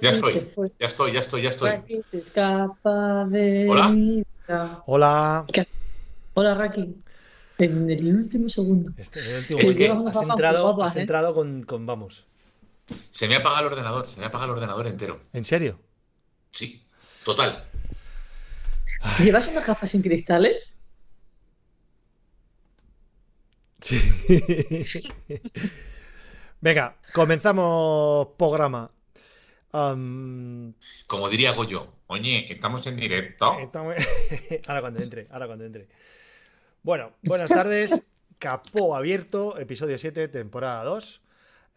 Ya estoy, ya estoy, ya estoy, ya estoy. Raki se escapa de Hola. Hola. Hola, Raki. En el último segundo. Este, el último Es que- has entrado, has ¿eh? entrado con, con vamos. Se me apaga el ordenador, se me apaga el ordenador entero. ¿En serio? Sí, total. ¿Llevas unas gafas sin cristales? Sí. Venga, comenzamos programa. Como diría Goyo, oye, estamos en directo. estamos- ahora cuando entre, ahora cuando entre. Bueno, buenas tardes. Capó abierto, episodio 7, temporada 2.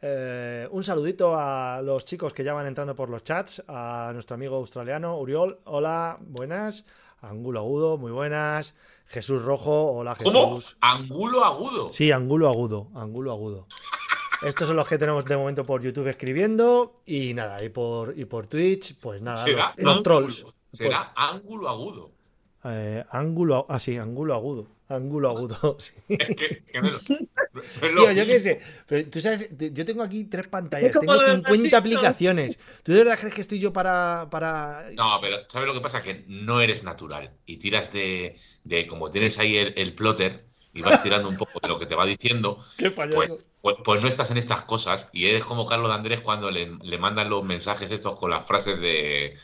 Eh, un saludito a los chicos que ya van entrando por los chats. A nuestro amigo australiano, Uriol. Hola, buenas. Angulo Agudo, muy buenas. Jesús Rojo, hola ¿Cómo? Jesús. Angulo agudo. Sí, Angulo Agudo, Angulo Agudo. Estos son los que tenemos de momento por YouTube escribiendo. Y nada, y por, y por Twitch, pues nada, Será los, trolls. Será ángulo agudo. Eh, ángulo, ah, sí, ángulo agudo. Ángulo agudo. sí. Es que, que es lo Tío, yo qué sé. Pero tú sabes, yo tengo aquí tres pantallas, tengo lo del 50 gatito. aplicaciones. ¿Tú de verdad crees que estoy yo para. para... No, pero ¿sabes lo que pasa? Que no eres natural y tiras de, de como tienes ahí el, el plotter y vas tirando un poco de lo que te va diciendo, Qué pues, pues, pues no estás en estas cosas y eres como Carlos de Andrés cuando le, le mandan los mensajes estos con las frases de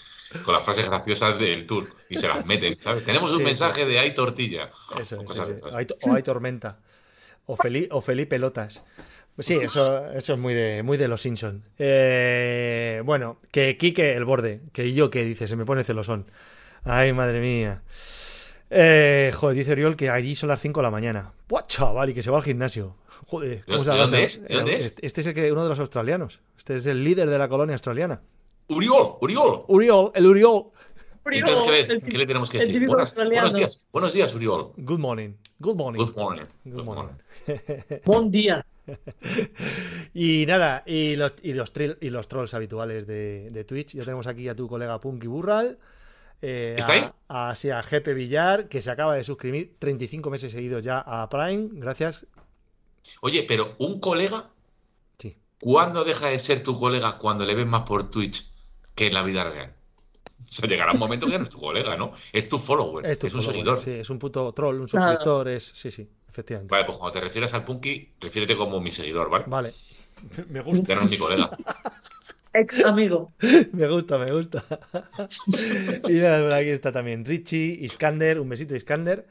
con las frases graciosas del tour y se las meten, ¿sabes? Tenemos un Sí, mensaje de hay tortilla. Eso, o sí. Hay o hay tormenta. O, Feli, o Felipe Lotas. Sí, eso, eso es muy de, muy de los Simpson. Eh, bueno, que Quique el borde, que yo que dice, se me pone celosón. Ay, madre mía. Eh, joder, dice Oriol que allí son las 5 de la mañana. ¡Buah, chaval! Y que se va al gimnasio. Joder, ¿cómo ¿De- se dónde este? es? ¿De dónde es? Este, este es el que, uno de los australianos. Este es el líder de la colonia australiana. Uriol, Uriol. Uriol, el Uriol. Entonces, ¿qué le, El qué le tenemos que el decir? típico Buenas, australiano. buenos días, buenos días, Uriol. Good morning. Good morning. Good morning. Good Good morning. Buen día. Y nada, y los, y los, trill- y los trolls habituales de, de Twitch. Ya tenemos aquí a tu colega Punky Burral. Eh, ¿Está ahí? a, a, sí, a Jepe Villar, que se acaba de suscribir 35 meses seguidos ya a Prime. Gracias. Oye, pero un colega, Sí. ¿cuándo deja de ser tu colega cuando le ves más por Twitch que en la vida real? O sea, llegará un momento que ya no es tu colega, ¿no? Es tu follower, Es un seguidor. sí, es un puto troll, un suscriptor. Es, sí, sí, efectivamente. Vale, pues cuando te refieres al Punky, refiérete como mi seguidor, ¿vale? Vale. Me gusta, Ya no es mi colega. Ex amigo. me gusta, me gusta. y nada, aquí está también Richie, Iskander, un besito Iskander.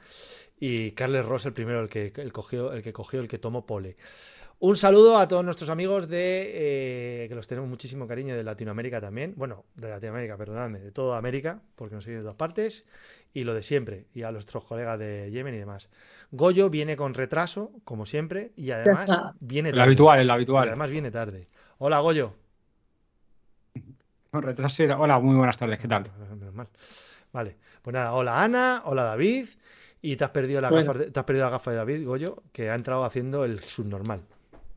Y Carles Ross, el primero, el que, el cogió, el que cogió, el que tomó pole. Un saludo a todos nuestros amigos de eh, que los tenemos muchísimo cariño de Latinoamérica también. Bueno, de Latinoamérica, perdonadme, de toda América, porque nos siguen de todas partes. Y lo de siempre, y a nuestros colegas de Yemen y demás. Goyo viene con retraso, como siempre, y además viene El tarde. habitual, el Y habitual. además viene tarde. Hola, Goyo. Con retraso era- Hola, muy buenas tardes, ¿qué tal? Menos mal. Vale. Pues nada, hola Ana, hola David. Y te has perdido la Bueno. gafa de, te has perdido la gafa de David, Goyo, que ha entrado haciendo el subnormal.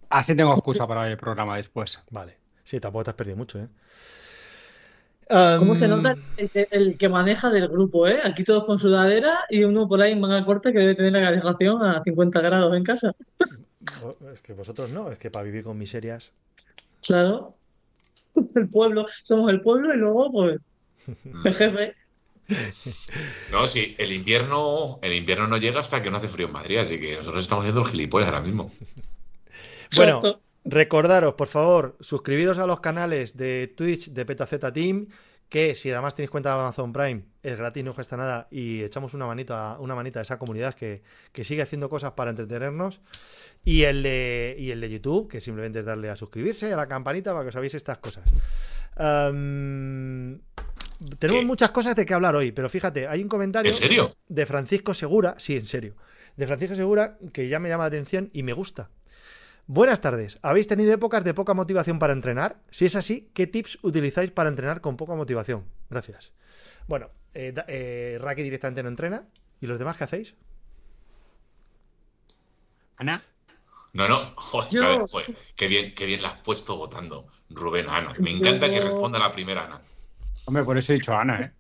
Así tengo excusa para el programa después. Vale. Sí, tampoco te has perdido mucho, ¿eh? ¿Cómo se nota el, que- el que maneja del grupo, eh? Aquí todos con sudadera y uno por ahí en manga corta que debe tener la calefacción a 50 grados en casa. Es que vosotros no, es que para vivir con miserias. Claro. El pueblo, somos el pueblo y luego, pues, el jefe. No, sí, el invierno, el invierno no llega hasta que no hace frío en Madrid, así que nosotros estamos haciendo el gilipollas ahora mismo. Bueno, recordaros, por favor, suscribiros a los canales de Twitch de PetaZ Team, que si además tenéis cuenta de Amazon Prime, es gratis, no cuesta nada, y echamos una manita, una manita a esa comunidad que, que sigue haciendo cosas para entretenernos. Y el, de, y el de YouTube, que simplemente es darle a suscribirse, a la campanita, para que os sabéis estas cosas. Tenemos ¿Qué? muchas cosas de que hablar hoy, pero fíjate, hay un comentario ¿En serio? de Francisco Segura, sí, en serio, de Francisco Segura que ya me llama la atención y me gusta. Buenas tardes. ¿Habéis tenido épocas de poca motivación para entrenar? Si es así, ¿qué tips utilizáis para entrenar con poca motivación? Gracias. Bueno, eh, eh, Raki directamente no entrena. ¿Y los demás qué hacéis? Ana, No, no, joder, Yo- a ver, joder, qué bien, qué bien la has puesto votando, Rubén a Ana. Me encanta Yo- que responda la primera Ana. hombre, por eso he dicho Ana, ¿eh?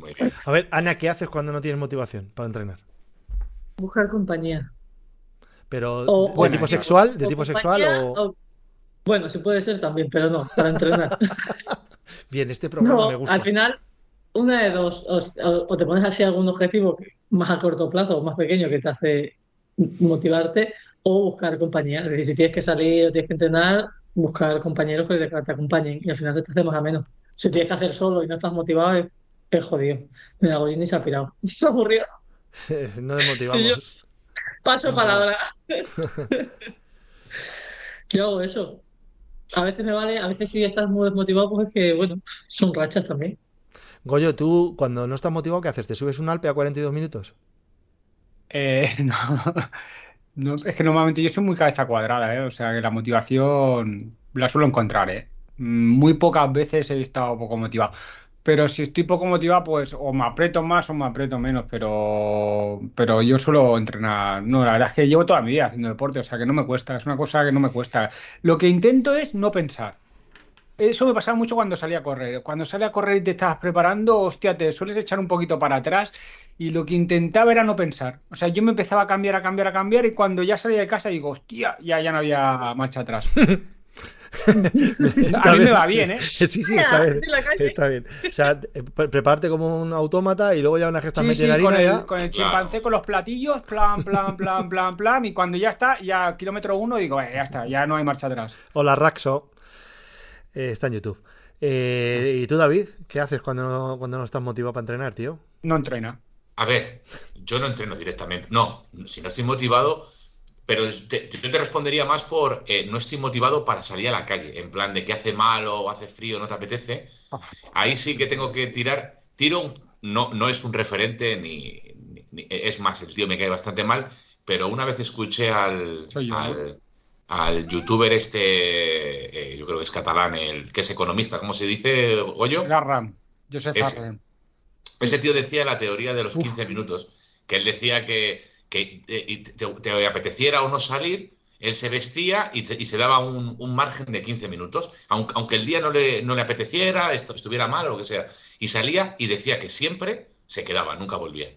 Muy bien. A ver, Ana, ¿qué haces cuando no tienes motivación para entrenar? Buscar compañía. Pero O- de Bueno, tipo sexual, de O tipo sexual o... o- Bueno, sí puede ser también, pero no, para entrenar. Bien, este programa No, me gusta. al final, una de dos, o, te pones así algún objetivo más a corto plazo o más pequeño que te hace motivarte, o buscar compañía. Es decir, si tienes que salir o tienes que entrenar, buscar compañeros que te, te acompañen y al final te hace más a menos. Si tienes que hacer solo y no estás motivado, es, es jodido. Mira, Goyini se ha pirado. Se ha aburrido. no desmotivamos. Paso palabra. Yo hago eso. A veces me vale, a veces si estás muy desmotivado, pues es que, bueno, son rachas también. Goyo, tú cuando no estás motivado, ¿qué haces? ¿Te subes un Alpe a 42 minutos? Eh, no, no, es que normalmente yo soy muy cabeza cuadrada, ¿eh? O sea que la motivación la suelo encontrar, ¿eh? Mm, Muy pocas veces he estado poco motivado. Pero si estoy poco motivado, pues o me aprieto más o me aprieto menos, pero, pero yo suelo entrenar. No, la verdad es que llevo toda mi vida haciendo deporte, o sea que no me cuesta, es una cosa que no me cuesta. Lo que intento es no pensar. Eso me pasaba mucho cuando salía a correr. Cuando salía a correr y te estabas preparando, hostia, te sueles echar un poquito para atrás y lo que intentaba era no pensar. O sea, yo me empezaba a cambiar, a cambiar, a cambiar y cuando ya salía de casa digo, hostia, ya, ya no había marcha atrás. A mí me bien. va bien, ¿eh? Sí, sí, está bien. En la calle. Está bien. O sea, eh, pre- prepararte como un autómata y luego ya una que estás Sí, metiendo sí, harina con el, ya. con el Claro. chimpancé, con los platillos, plan, plan, plan, plan, plan, y cuando ya está, ya kilómetro uno, digo, "Eh, ya está, ya no hay marcha atrás. Hola, Raxo. Eh, está en YouTube. Eh, ¿y tú, David? ¿Qué haces cuando no, cuando no estás motivado para entrenar, tío? No entrena. A ver, yo no entreno directamente. No, si no estoy motivado, pero te- yo te respondería más por eh, no estoy motivado para salir a la calle, en plan de que hace mal o hace frío, no te apetece. Ahí sí que tengo que tirar. Tiro, no, no es un referente ni, es más, el tío me cae bastante mal, pero una vez escuché al, al, youtuber este, eh, yo creo que es catalán, el que es economista, ¿cómo se dice, Goyo? Garram, Joseph Ese. Ese tío decía la teoría de los Uf. 15 minutos, que él decía que, que eh, te, te apeteciera o no salir, él se vestía y, te- y se daba un, un margen de 15 minutos, aunque, aunque el día no le, no le apeteciera, estuviera mal o lo que sea, y salía y decía que siempre se quedaba, nunca volvía.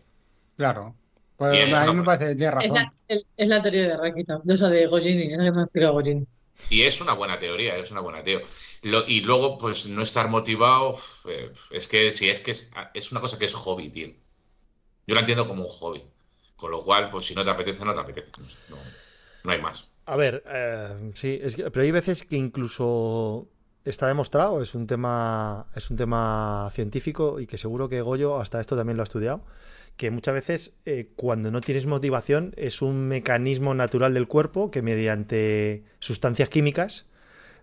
Claro. Pues Bien, a eso mí no- me parece que tiene Es razón. la, el- es la teoría de Rakita, de esa de Goyini, es la que me ha explicado. Y es una buena teoría, es una buena teoría. Lo- y luego, pues no estar motivado, eh, es que sí, es que es, es una cosa que es hobby, tío. Yo la entiendo como un hobby. Con lo cual, pues si no te apetece, no te apetece. No, no hay más. A ver, eh, sí, es que- pero hay veces que incluso está demostrado, es un tema, es un tema científico y que seguro que Goyo hasta esto también lo ha estudiado, que muchas veces eh, cuando no tienes motivación es un mecanismo natural del cuerpo que mediante sustancias químicas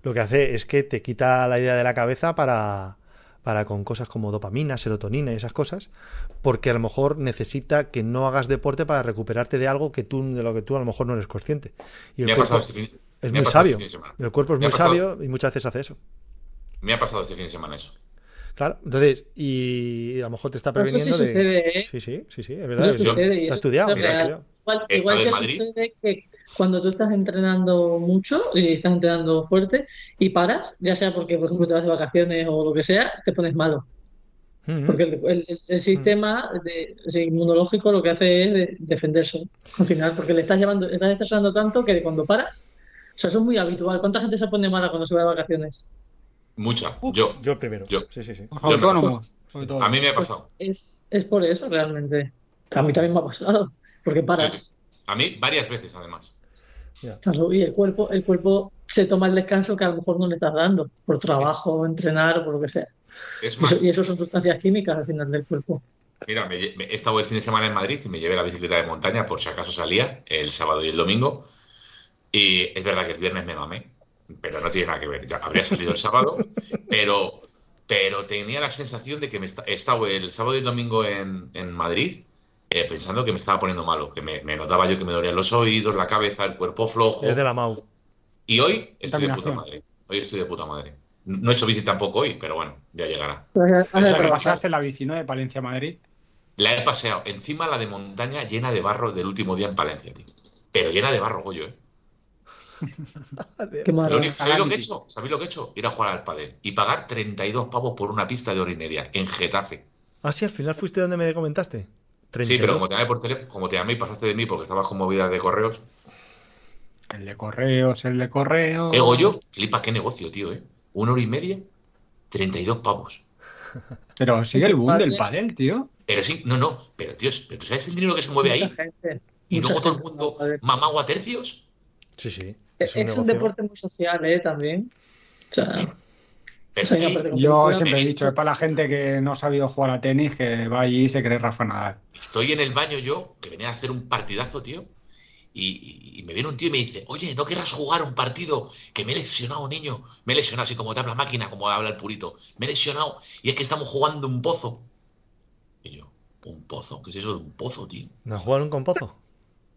lo que hace es que te quita la idea de la cabeza para, para con cosas como dopamina, serotonina y esas cosas, porque a lo mejor necesita que no hagas deporte para recuperarte de algo que tú, de lo que tú a lo mejor no eres consciente. Y el Me ha cuerpo pasado este fin, es me ha muy pasado sabio. este. El cuerpo es Me ha muy pasado- sabio y muchas veces hace eso. Me ha pasado este fin de semana eso. Claro, entonces, y a lo mejor te está eso sí previniendo de. sucede, ¿eh? Sí, sí, sí, sí, es verdad. Eso es- sucede y está eso estudiado, es está real. estudiado. Igual, que Madrid. sucede que cuando tú estás entrenando mucho y estás entrenando fuerte y paras, ya sea porque, por ejemplo, te vas de vacaciones o lo que sea, te pones malo. Ujú. Porque el, el- el- el sistema de, inmunológico lo que hace es de- defenderse al final, porque le estás llevando, estás estresando tanto que cuando paras, o sea, eso es muy habitual. ¿Cuánta gente se pone mala cuando se va de vacaciones? Mucha. Uf. Yo. Yo primero. Yo. Sí, sí, sí. Autónomos. A mí me ha pasado. Es, es por eso realmente. A mí también me ha pasado, porque paras. Sí, sí. A mí varias veces, además. Claro, y el cuerpo, el cuerpo se toma el descanso que a lo mejor no le estás dando, por trabajo, entrenar o por lo que sea. Es Y más, eso, y eso son sustancias químicas al final del cuerpo. Mira, me he estado el fin de semana en Madrid y me llevé la bicicleta de montaña por si acaso salía el sábado y el domingo. Y es verdad que el viernes me mamé, pero no tiene nada que ver. Ya habría salido el sábado, pero, pero tenía la sensación de que me he estado el sábado y el domingo en, en Madrid eh, pensando que me estaba poniendo malo, que me, me notaba yo que me dolían los oídos, la cabeza, el cuerpo flojo. Es de la MAU. Y hoy estoy de puta madre. Hoy estoy de puta madre. No he hecho bici tampoco hoy, pero bueno, ya llegará. Has de- has de O sea, pasaste la bici, ¿no? De Palencia a Madrid. La he paseado encima la de montaña llena de barro del último día en Palencia, tío. Pero llena de barro, Goyo, ¿eh? Qué Lo único- ¿Sabéis lo que he hecho? ¿Sabéis lo que he hecho? Ir a jugar al pádel y pagar 32 pavos por una pista de hora y media en Getafe. Ah, sí, al final fuiste donde me comentaste. Sí, 32. pero como te llamé por teléfono, como te llamé y pasaste de mí porque estabas con movidas de correos. El de correos, el de correos. Eh, Goyo, flipa qué negocio, tío, ¿eh? Una hora y media. 32 pavos. Pero sigue el boom del pádel, tío. Pero sí, no, no, pero tío, pero ¿tú sabes el dinero que se mueve ahí? Gente, Y mucha luego todo el mundo juega pádel. mamado a tercios. Sí, sí. Es, un, negocio. deporte muy social, ¿eh? También. O sea, Sí, Yo siempre he dicho, es para la gente que no ha sabido jugar a tenis, que va allí y se cree Rafa Nadal. estoy en el baño yo, que venía a hacer un partidazo, tío. Y, y- y me viene un tío y me dice, oye, ¿no querrás jugar un partido? Que me he lesionado, niño. Me he lesionado así como te habla máquina, como habla el purito. Me he lesionado y es que estamos jugando un pozo. Y yo, ¿un pozo? ¿Qué es eso de un pozo, tío? ¿No jugaron con pozo?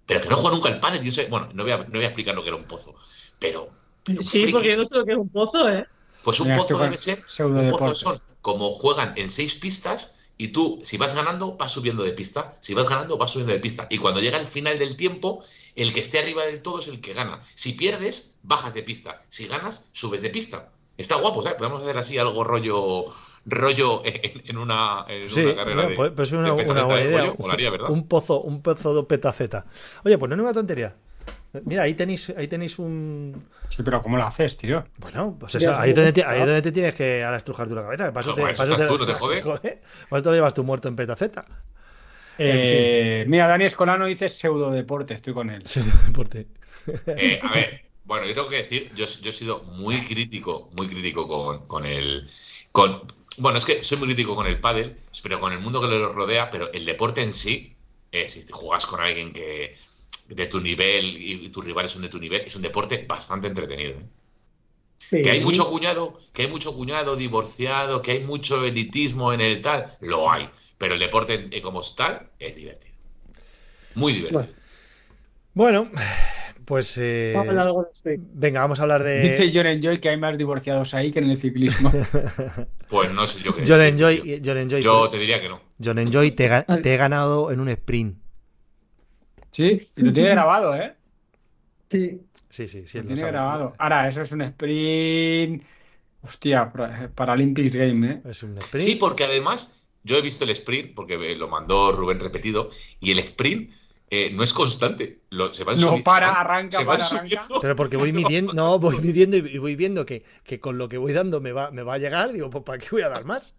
Pero que no juego nunca el panel. Yo sé, bueno, no voy, a, no voy a explicar lo que era un pozo. Pero, pero sí, porque yo no sé lo que es un pozo, ¿eh? Pues un Mira, pozo debe ser. Un pozo son como juegan en seis pistas y tú, si vas ganando, vas subiendo de pista. Si vas ganando, vas subiendo de pista. Y cuando llega el final del tiempo, el que esté arriba del todo es el que gana. Si pierdes, bajas de pista. Si ganas, subes de pista. Está guapo, ¿sabes? Podemos hacer así algo rollo rollo en, en una, en Sí, una carrera no, de, pues, pues de una, petaceta una buena de idea. pollo. Molaría, ¿verdad? Un pozo, un pozo de petaceta. Oye, pues no es una tontería. Mira, ahí tenéis, ahí tenéis un. Sí, pero ¿cómo lo haces, tío? Bueno, pues eso, ahí, es donde, ahí es donde te tienes que ahora estrujar tú la cabeza. Eso No, te, eso estás tú, ¿no te jode? Te lo llevas tú muerto en petaceta. Eh, Mira, Dani Escolano dice pseudo deporte, estoy con él. Sí, deporte. Eh, a ver, bueno, yo tengo que decir, yo, yo he sido muy crítico, muy crítico con, con el. Con, bueno, es que soy muy crítico con el pádel, pero con el mundo que lo rodea, pero el deporte en sí, eh, si te juegas con alguien que de tu nivel y tus rivales son de tu nivel, es un deporte bastante entretenido. ¿eh? Sí. Que hay mucho cuñado, que hay mucho cuñado divorciado, que hay mucho elitismo en el tal, lo hay. Pero el deporte como tal es divertido. Muy divertido. Bueno, Bueno, pues. eh, vamos a hablar algo de Swing. venga, vamos a hablar Dice de. John Enjoy que hay más divorciados ahí que en el ciclismo. Pues no sé yo qué. John. Enjoy. John Enjoy, Yo te diría que no. John Enjoy, te, te he ganado en un sprint. Sí, y lo tiene grabado, ¿eh? Sí. Sí, sí, sí. Lo tiene sabe. grabado. Ahora, eso es un sprint. Hostia, para- Paralympics Game, ¿eh? Es un sprint. Sí, porque además yo he visto el sprint, porque lo mandó Rubén repetido, y el sprint eh, no es constante. Lo- se van No para, arranca, se van para, subiendo. arranca. Pero porque voy midiendo, no, voy midiendo y y voy viendo que, que con lo que voy dando me va, me va a llegar. Digo, pues ¿para qué voy a dar más?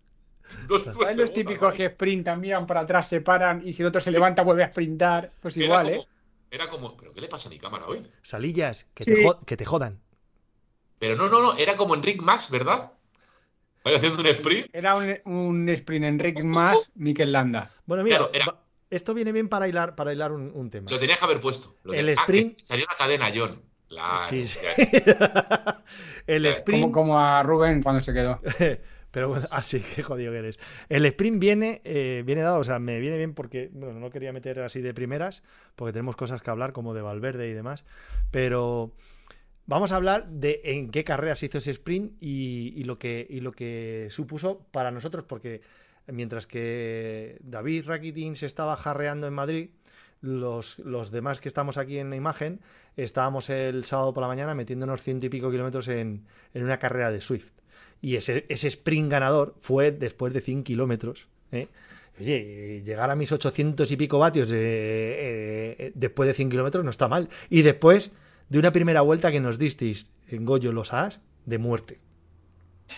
Dos ¿Sabes los típicos que sprintan, miran para atrás, se paran y si el otro se levanta vuelve a sprintar? Pues Era igual, como- ¿eh? Era como, ¿pero qué le pasa a mi cámara hoy? Salillas, que, Sí. te, jo- que te jodan. Pero no, no, no, era como Enric Max, ¿verdad? Voy haciendo un sprint. Era un, un sprint Enrique más Mikel Landa. Bueno, mira, Claro, era- esto viene bien para hilar, para hilar un, un tema. Lo tenías que haber puesto. Lo El de- ah, sprint- que salió la cadena, John. La- Sí, sí. El sprint. Como, como a Rubén cuando se quedó. Pero bueno, así que jodido que eres. El sprint viene, eh, viene dado, o sea, me viene bien porque, bueno, no quería meter así de primeras, porque tenemos cosas que hablar como de Valverde y demás, pero vamos a hablar de en qué carrera se hizo ese sprint y, y lo, que, y lo que supuso para nosotros, porque mientras que David Rakitin se estaba jarreando en Madrid, los, los demás que estamos aquí en la imagen, estábamos el sábado por la mañana metiéndonos ciento y pico kilómetros en, en una carrera de Swift. Y ese, ese sprint ganador fue después de 100 kilómetros. ¿eh? Oye, llegar a mis 800 y pico vatios eh, eh, después de 100 kilómetros no está mal. Y después de una primera vuelta que nos disteis en Goyo los As de muerte.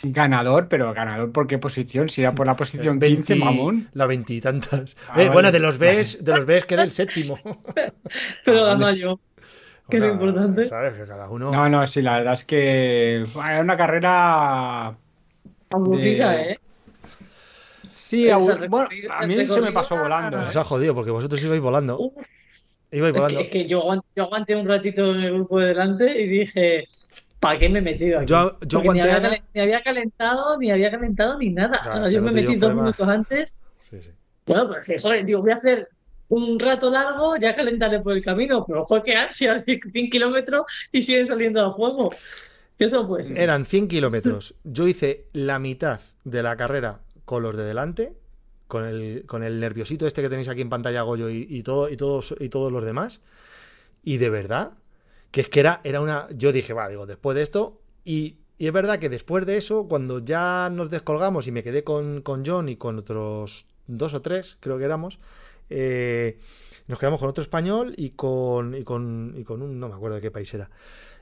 Ganador, pero ganador por qué posición? Si era por la posición 20 15, mamón. La veintitantas. Ah, Eh, vale. Bueno, de los Bs, de los Bs quedé el séptimo. Pero Ah, ganó vale. yo. Que es importante. ¿Sabes? Que cada uno. No, no, sí, la verdad es que era una carrera. Aburrida, de- ¿eh? Sí, abu- bueno, a mí se me pasó volando. Os ¿eh? ha jodido porque vosotros ibais volando. Ibais es, que, volando. es que yo, aguant- yo aguanté un ratito en el grupo de delante y dije, ¿para qué me he metido aquí? Yo- yo Porque ni aguanté, había, Ana. calen- ni había calentado, ni había calentado, ni nada. Claro, yo me metí dos más- minutos antes. Sí, sí. Bueno, pues joder, digo, voy a hacer un rato largo, ya calentaré por el camino, pero joder, qué ansia, 100 kilómetros y siguen saliendo a fuego. ¿Qué eso puede ser? Eran 100 kilómetros. Yo hice la mitad de la carrera con los de delante, con el, con el nerviosito este que tenéis aquí en pantalla, Goyo, y, y todo, y, todos, y todos los demás. Y de verdad, que es que era, era una. Yo dije, va, digo, después de esto. Y, y es verdad que después de eso, cuando ya nos descolgamos y me quedé con, con John y con otros dos o tres, creo que éramos, eh, nos quedamos con otro español y con, y con, y con un. No me acuerdo de qué país era.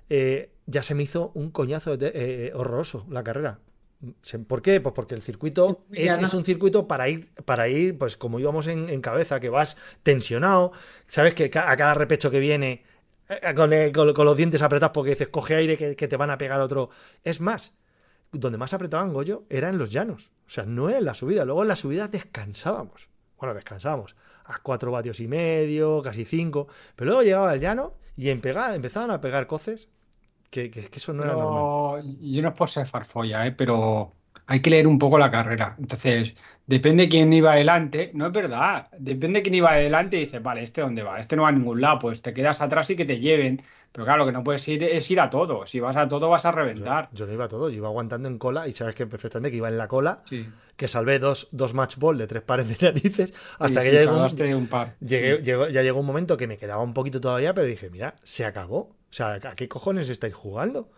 Eh, ya se me hizo un coñazo de- eh, horroroso la carrera. ¿Por qué? Pues porque el circuito es, es un circuito para ir, para ir, pues como íbamos en, en cabeza, que vas tensionado, sabes que a cada repecho que viene, eh, con, el- con- con los dientes apretados porque dices, coge aire que, que te van a pegar otro. Es más, donde más apretaban Goyo era en los llanos, o sea, no era en la subida. Luego en la subida descansábamos. Bueno, descansábamos a 4 vatios y medio, casi 5, pero luego llegaba el llano y en pegar- empezaban a pegar coces que, que, que eso no era normal. Yo no es por ser farfolla, ¿eh? pero hay que leer un poco la carrera. Entonces, depende de quién iba adelante. No es verdad. Depende de quién iba adelante y dices, vale, ¿este dónde va? Este no va a ningún lado. Pues te quedas atrás y que te lleven. Pero claro, lo que no puedes ir es ir a todo. Si vas a todo, vas a reventar. yo no iba a todo, yo iba aguantando en cola y sabes que perfectamente que iba en la cola, Sí. que salvé dos, dos match ball de tres pares de narices, hasta Sí, que sí, ya llegó, un- un par. llegué- llegó- ya llegó un momento que me quedaba un poquito todavía, pero dije, mira, se acabó. O sea, ¿a qué cojones estáis jugando?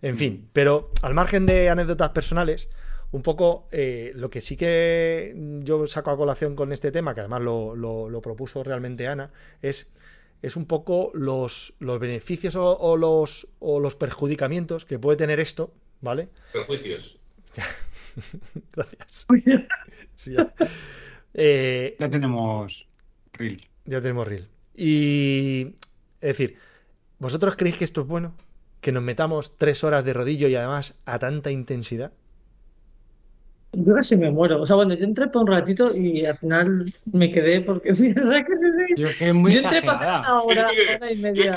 En fin, pero al margen de anécdotas personales, un poco eh, lo que sí que yo saco a colación con este tema, que además lo, lo- lo propuso realmente Ana, es, es un poco los, los beneficios o, o los, o los perjudicamientos que puede tener esto, ¿vale? Prejuicios. Gracias. Sí, ya. Eh, Ya tenemos reel. ya tenemos reel. Y es decir, ¿vosotros creéis que esto es bueno? Que nos metamos tres horas de rodillo y además a tanta intensidad. Yo casi me muero. O sea, bueno, yo entré por un ratito y al final me quedé porque mira, que sí, sí. Yo es que es muy Yo entré para una hora, y media.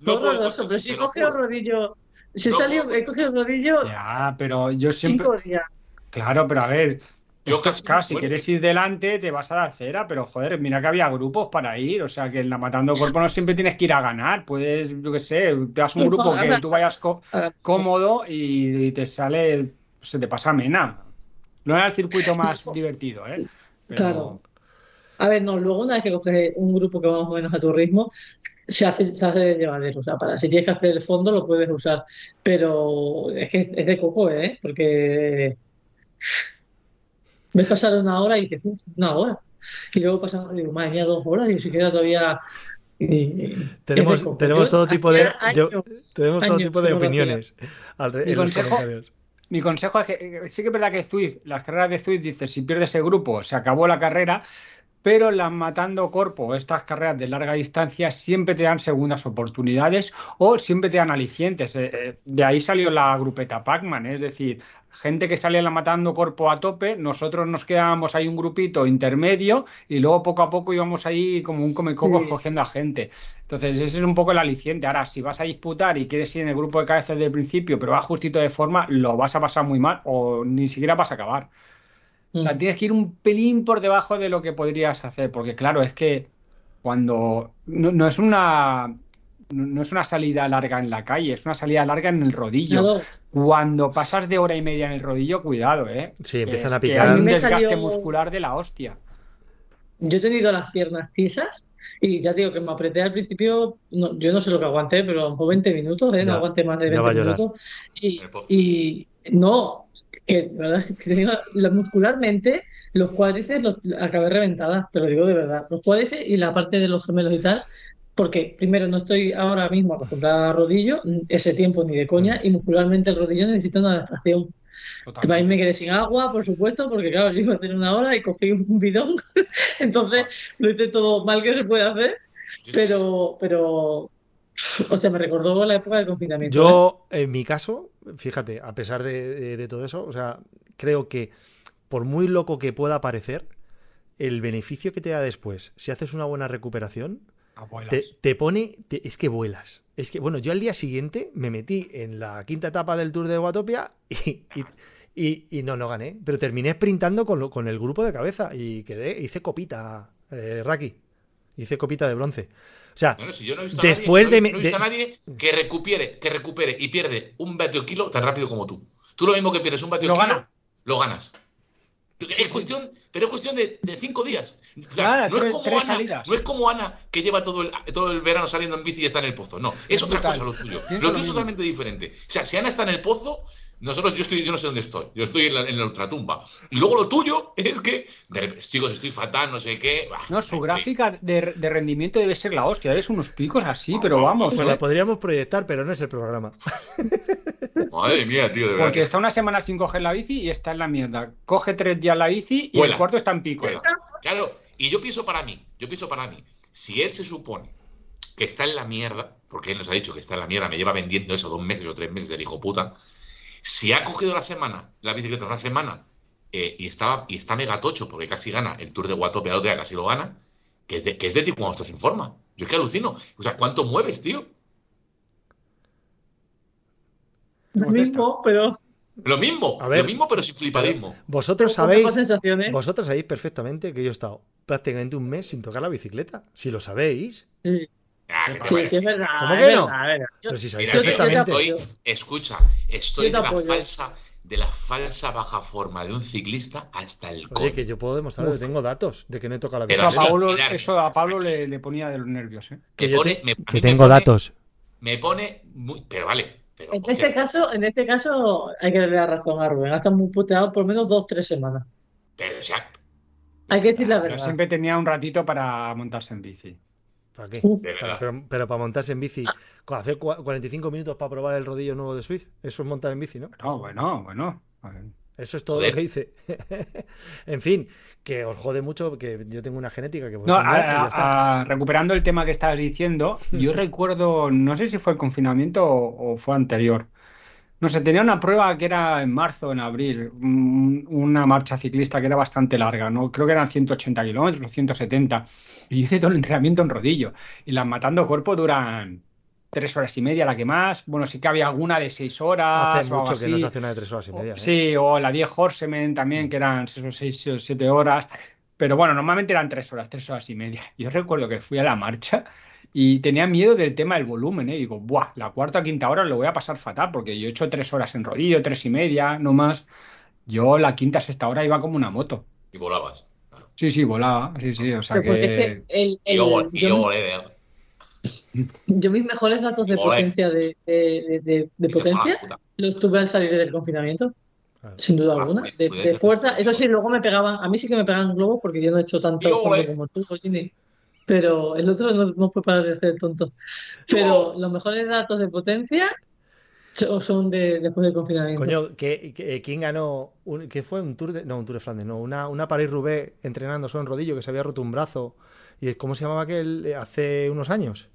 no Todo puedo- horroroso, pero si he cogido el rodillo, si No puedo. he cogido el rodillo Ya, pero yo siempre. cinco días. Claro, pero a ver, Yo casi casi, muero. quieres ir delante, te vas a dar cera, pero joder, mira que había grupos para ir, o sea que en la Matando Cuerpo no siempre tienes que ir a ganar, puedes, yo qué sé, te das un grupo que tú vayas cómodo y, y te sale, se te pasa mena. No era el circuito más divertido, ¿eh? Pero- Claro. A ver, no, luego una vez que coges un grupo que va más o menos a tu ritmo, se hace, se hace llevadero. O sea, para si tienes que hacer el fondo lo puedes usar. Pero es que es de coco, ¿eh? Porque ves pasar una hora y dices, "Uf, una hora. Y luego pasan, digo, madre mía, dos horas y si queda todavía. y- Tenemos, tenemos todo tipo de, años- tenemos todo tipo de que no lo hacía. opiniones al en los consejo- comentarios. Mi consejo es que eh, sí que es verdad que Zwift, las carreras de Zwift, dice, si pierdes el grupo, se acabó la carrera, pero las matando corpo, estas carreras de larga distancia, siempre te dan segundas oportunidades o siempre te dan alicientes. Eh, eh, De ahí salió la grupeta Pac-Man, es decir, gente que sale la matando corpo a tope, nosotros nos quedábamos ahí un grupito intermedio y luego poco a poco íbamos ahí como un comecocos Sí. cogiendo a gente. Entonces, ese es un poco el aliciente. Ahora, si vas a disputar y quieres ir en el grupo de cabezas desde el principio, pero vas justito de forma, lo vas a pasar muy mal o ni siquiera vas a acabar. O sea, Mm. tienes que ir un pelín por debajo de lo que podrías hacer, porque claro, es que cuando no, no es una no no es una salida larga en la calle, es una salida larga en el rodillo. Claro, Cuando pasas de hora y media en el rodillo, cuidado, ¿eh? Sí, empiezan Es a que picar. hay un desgaste salió- muscular de la hostia. Yo he tenido las piernas tiesas y ya digo que me apreté al principio, no- yo no sé lo que aguanté, pero a lo mejor 20 minutos, ¿eh? No Ya, aguanté más de ya va a 20 llorar. minutos. Y, no, que verdad es que muscularmente los cuádriceps los acabé reventada, te lo digo de verdad. Los cuádriceps y la parte de los gemelos y tal, porque primero no estoy ahora mismo acostumbrada a rodillo, ese tiempo ni de coña, y muscularmente el rodillo necesita una adaptación. También me quedé sin agua, por supuesto, porque claro, yo iba a hacer una hora y cogí un bidón, entonces lo hice todo mal que se puede hacer, pero, pero, hostia, me recordó la época del confinamiento. ¿eh? Yo, en mi caso, fíjate, a pesar de, de- de todo eso, o sea, creo que por muy loco que pueda parecer, el beneficio que te da después, si haces una buena recuperación. Te, te pone, te- es que vuelas. Es que, bueno, yo al día siguiente me metí en la quinta etapa del Tour de Guatopia y, y, y- y no, no gané, pero terminé sprintando con, lo- con el grupo de cabeza y quedé, hice copita, eh, Raki, hice copita de bronce. O sea, No, no, si yo no he visto Después a nadie, de no me- he- visto de- a nadie que recupere, que recupere y pierde un vatio kilo tan rápido como tú. Tú lo mismo que pierdes un vatio Lo kilo, gana. lo ganas. Es cuestión, pero es cuestión de, de cinco días. O sea, Nada, no, tres- es como tres Ana, salidas. no es como Ana que lleva todo el, todo el verano saliendo en bici y está en el pozo. No, es, Es otra brutal. cosa lo tuyo. Pienso Lo tuyo es totalmente diferente. O sea, si Ana está en el pozo, nosotros, yo estoy, yo no sé dónde estoy. Yo estoy en la, en la ultratumba. Y luego lo tuyo es que, de chicos, estoy fatal, no sé qué. bah, No, su fin. gráfica de, de rendimiento debe ser la hostia, ves unos picos así, pero vamos. pues ¿eh? la podríamos proyectar, pero no es el programa. Madre mía, tío, de verdad. Porque que- está una semana sin coger la bici y está en la mierda. Coge tres días la bici y Vuela. el cuarto está en pico. Claro, y yo pienso para mí, yo pienso para mí, si él se supone que está en la mierda, porque él nos ha dicho que está en la mierda, me lleva vendiendo eso dos meses o tres meses, el hijo puta, si ha cogido la semana, la bicicleta una semana, eh, y, está, y está mega tocho, porque casi gana el Tour de otra casi lo gana, que es de, que es de ti cuando estás en forma. Yo es que alucino. O sea, ¿cuánto mueves, tío? Lo mismo, pero Lo mismo, A ver, lo mismo, pero sin flipadismo. Vosotros sabéis, sensaciones. vosotros sabéis perfectamente que yo he estado prácticamente un mes sin tocar la bicicleta. Si lo sabéis. Sí, Ah, es verdad. ¿Cómo es que no? verdad, verdad. Pero si sabéis Mira, perfectamente. yo te estoy, escucha, estoy de la apoyo. falsa, de la falsa baja forma de un ciclista hasta el coño. que yo puedo demostrarlo, que tengo datos de que no he tocado la Eso a bicicleta. Pablo, eso a Pablo le, le ponía de los nervios. ¿eh? Que Me yo pone- te- me- a que mí me tengo pone- datos. Me pone muy. Pero vale. Pero, En hostia, este caso, en este caso hay que darle la razón a Rubén. Ha estado muy puteado por lo menos dos, tres semanas. pero, o sea, Hay que decir la Pero verdad. siempre tenía un ratito para montarse en bici. ¿Para qué? Pero, pero para montarse en bici, hacer cua- 45 minutos para probar el rodillo nuevo de Swift, eso es montar en bici, ¿no? No, bueno, bueno. A ver. Eso es todo Joder. lo que hice. en fin, que os jode mucho que yo tengo una genética que No, no, y ya a- está. a- recuperando el tema que estabas diciendo, yo recuerdo, no sé si fue el confinamiento o, o fue anterior. No sé, tenía una prueba que era en marzo, en abril, un- una marcha ciclista que era bastante larga, ¿no? Creo que eran 180 kilómetros o 170. Y yo hice todo el entrenamiento en rodillo. Y las matando cuerpo duran tres horas y media, la que más. Bueno, sí que había alguna de seis horas Hace o mucho que no se hace una de tres horas y media. ¿eh? Sí, o la 10 Horsemen también, que eran 6 o 7 horas. Pero bueno, normalmente eran 3 horas, 3 horas y media. Yo recuerdo que fui a la marcha y tenía miedo del tema del volumen, ¿eh? Digo, buah, la cuarta o quinta hora lo voy a pasar fatal porque yo he hecho 3 horas en rodillo, 3 y media, no más. Yo la quinta, sexta hora iba como una moto. Y volabas. Claro. Sí, sí, volaba, sí, sí, o sea Pero que... el- Y yo, el- y yo yo volé de. Yo mis mejores datos de Joder. potencia de, de, de- de- fue potencia los tuve al salir del confinamiento, Claro. sin duda Ah, alguna. De, fuerza, eso sí, luego me pegaban, a mí sí que me pegaban globos porque yo no he hecho tanto eh. como tú, Gini. Pero el otro no, no puede parar de hacer tonto. Pero los mejores datos de potencia so- son de, después del confinamiento. Coño, ¿qué- qué- ¿quién ganó? Un, ¿Qué fue? ¿Un Tour de.? No, un Tour de Flandes, no. Una, una París-Roubaix entrenando solo en rodillo que se había roto un brazo. ¿Y cómo se llamaba aquel eh, hace unos años?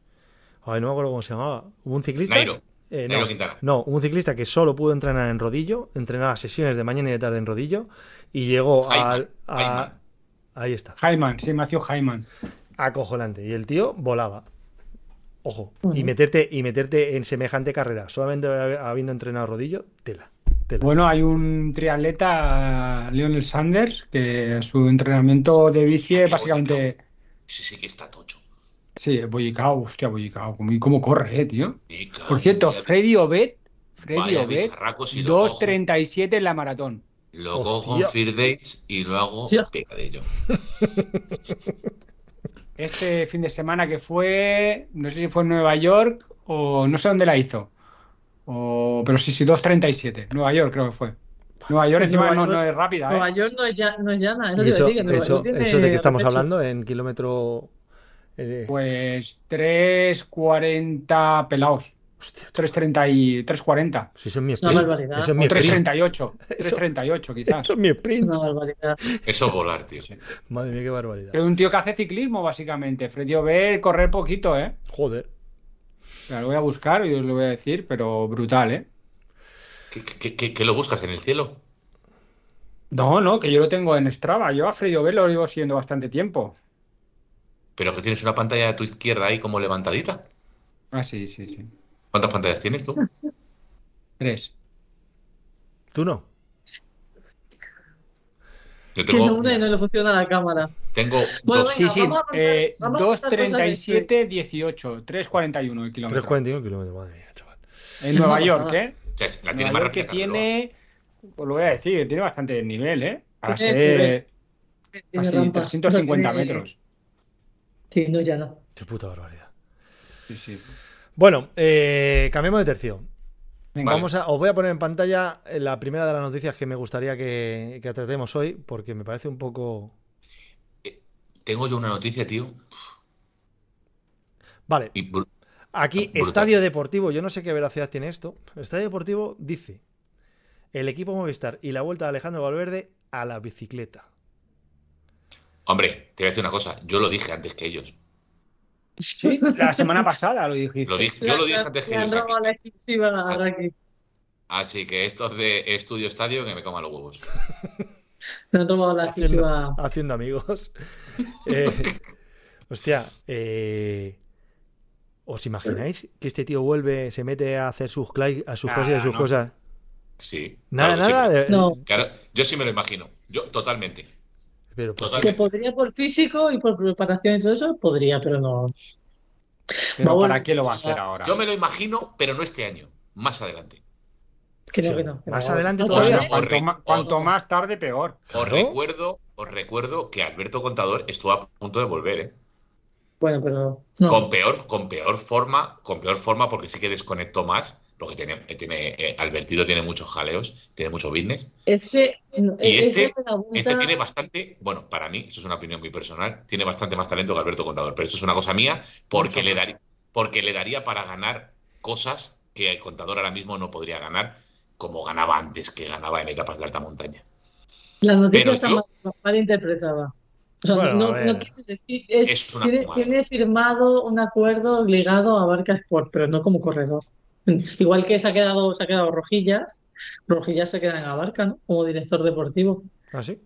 Ay, no me acuerdo cómo se llamaba. ¿Hubo un ciclista? Nairo. Eh, Nairo no, Quintana. no, un ciclista que solo pudo entrenar en rodillo, entrenaba sesiones de mañana y de tarde en rodillo y llegó Hyman, al. a- Hyman. ahí está, Jaiman, sí, Matthew Jaiman. acojonante. Y el tío volaba. Ojo, y meterte, y meterte en semejante carrera, solamente hab- habiendo entrenado rodillo, tela. tela. Bueno, hay un triatleta, Lionel Sanders, que su entrenamiento de bici es básicamente... Sí, sí, que está tocho. Sí, Boyicao, hostia, Boyicao, cómo, cómo corre, eh, tío. Y Por cierto, Freddy Obed, Freddy vaya Obed, bicharracos y lo cojo, 2.37 en la maratón. lo cojo en Fear Dates y lo hago Hostia. picadillo. Este fin de semana que fue, no sé si fue en Nueva York o no sé dónde la hizo. O, pero sí, sí, 2.37. Nueva York creo que fue. Nueva York encima Nueva no, York- no es rápida, Nueva ¿eh? York no es, ya, no es llana, eso ¿Y te eso, digo, Nueva eso, York tiene eso de que estamos hablando en kilómetro. Eh, Pues 3.40 pelados. hostia, 3.30 y 3.40. si eso es mi Es una sprint. barbaridad. Eso es O mi sprint. 3.38. 3.38 quizás. Eso es mi Es sprint. una barbaridad. Eso es volar, tío. Sí. Madre mía, qué barbaridad. Es un tío que hace ciclismo, básicamente. Freddy Obed correr poquito, ¿eh? Joder. Lo voy a buscar y os lo voy a decir, pero brutal, ¿eh? ¿Qué, qué- qué- qué lo buscas en el cielo? No, no, que yo lo tengo en Strava. Yo a Freddy Obed lo llevo siguiendo bastante tiempo. Pero que tienes una pantalla a tu izquierda ahí como levantadita. Ah, sí, sí, sí. ¿Cuántas pantallas tienes tú? Tres. ¿Tú no? Yo tengo, una y no le funciona la cámara. tengo Bueno, dos. Sí, Venga, sí. avanzar- Eh, vamos a avanzar cosas de 2.37, 18. 3.41 el kilómetro. 341 kilómetros, madre mía, chaval. En Nueva No, York. ¿eh? O sea, la tiene Nueva más York que que tiene, pues lo voy a decir, tiene bastante nivel, ¿eh? Para ser así, rampa. 350 O sea, tiene- metros. Sí, no es llana. Qué puta barbaridad. Sí, sí. Bueno, eh, cambiemos de tercio. Venga, Vale. Vamos a, os voy a poner en pantalla la primera de las noticias que me gustaría que, que tratemos hoy, porque me parece un poco. Tengo yo una noticia, tío. Vale, Aquí, Brutal. Estadio Deportivo, yo no sé qué veracidad tiene esto. Estadio Deportivo dice: el equipo Movistar y la vuelta de Alejandro Valverde a la bicicleta. Hombre, te voy a decir una cosa. Yo lo dije antes que ellos. Sí, la semana pasada lo dijiste. Lo dije, yo lo dije antes que ellos. aquí. la exclusiva a Así-. Así que estos de Estudio Estadio que me coman los huevos. Le han robado la Haciendo, exclusiva. haciendo amigos. Eh, hostia, eh, ¿os imagináis que este tío vuelve, se mete a hacer sus, a sus Nah, cosas y a sus no. cosas? Sí. Nada, claro nada. sí. de- No. Claro, yo sí me lo imagino. Yo, totalmente. Pero. Que podría por físico y por preparación y todo eso, podría, pero no. Pero ¿para qué lo va a hacer ahora? Yo me lo imagino, pero no este año. Más adelante. Que no, Sí, que no. que más no. adelante No, todavía. Cuanto, más tarde, peor. Os recuerdo, os recuerdo que Alberto Contador estuvo a punto de volver, ¿eh? Bueno, pero no. Con peor, con peor forma, con peor forma, porque sí que desconectó más, porque tiene, tiene, eh, Albertito tiene muchos jaleos, tiene mucho business. Este, no, Y este- de la vuelta- Este tiene bastante, bueno, para mí, eso es una opinión muy personal, tiene bastante más talento que Alberto Contador, pero eso es una cosa mía, porque Mucho le, daría, porque le daría para ganar cosas que el Contador ahora mismo no podría ganar, como ganaba antes, que ganaba en etapas de alta montaña. La noticia Pero está yo- mal, mal interpretada. O sea, Bueno, no, no quiere decir, es- Es una tiene, tiene firmado un acuerdo obligado a Barca Sport, pero no como corredor. Igual que se ha quedado, se ha quedado Rojillas, Rojillas se queda en Abarca, ¿no? Como director deportivo. ¿Ah, sí?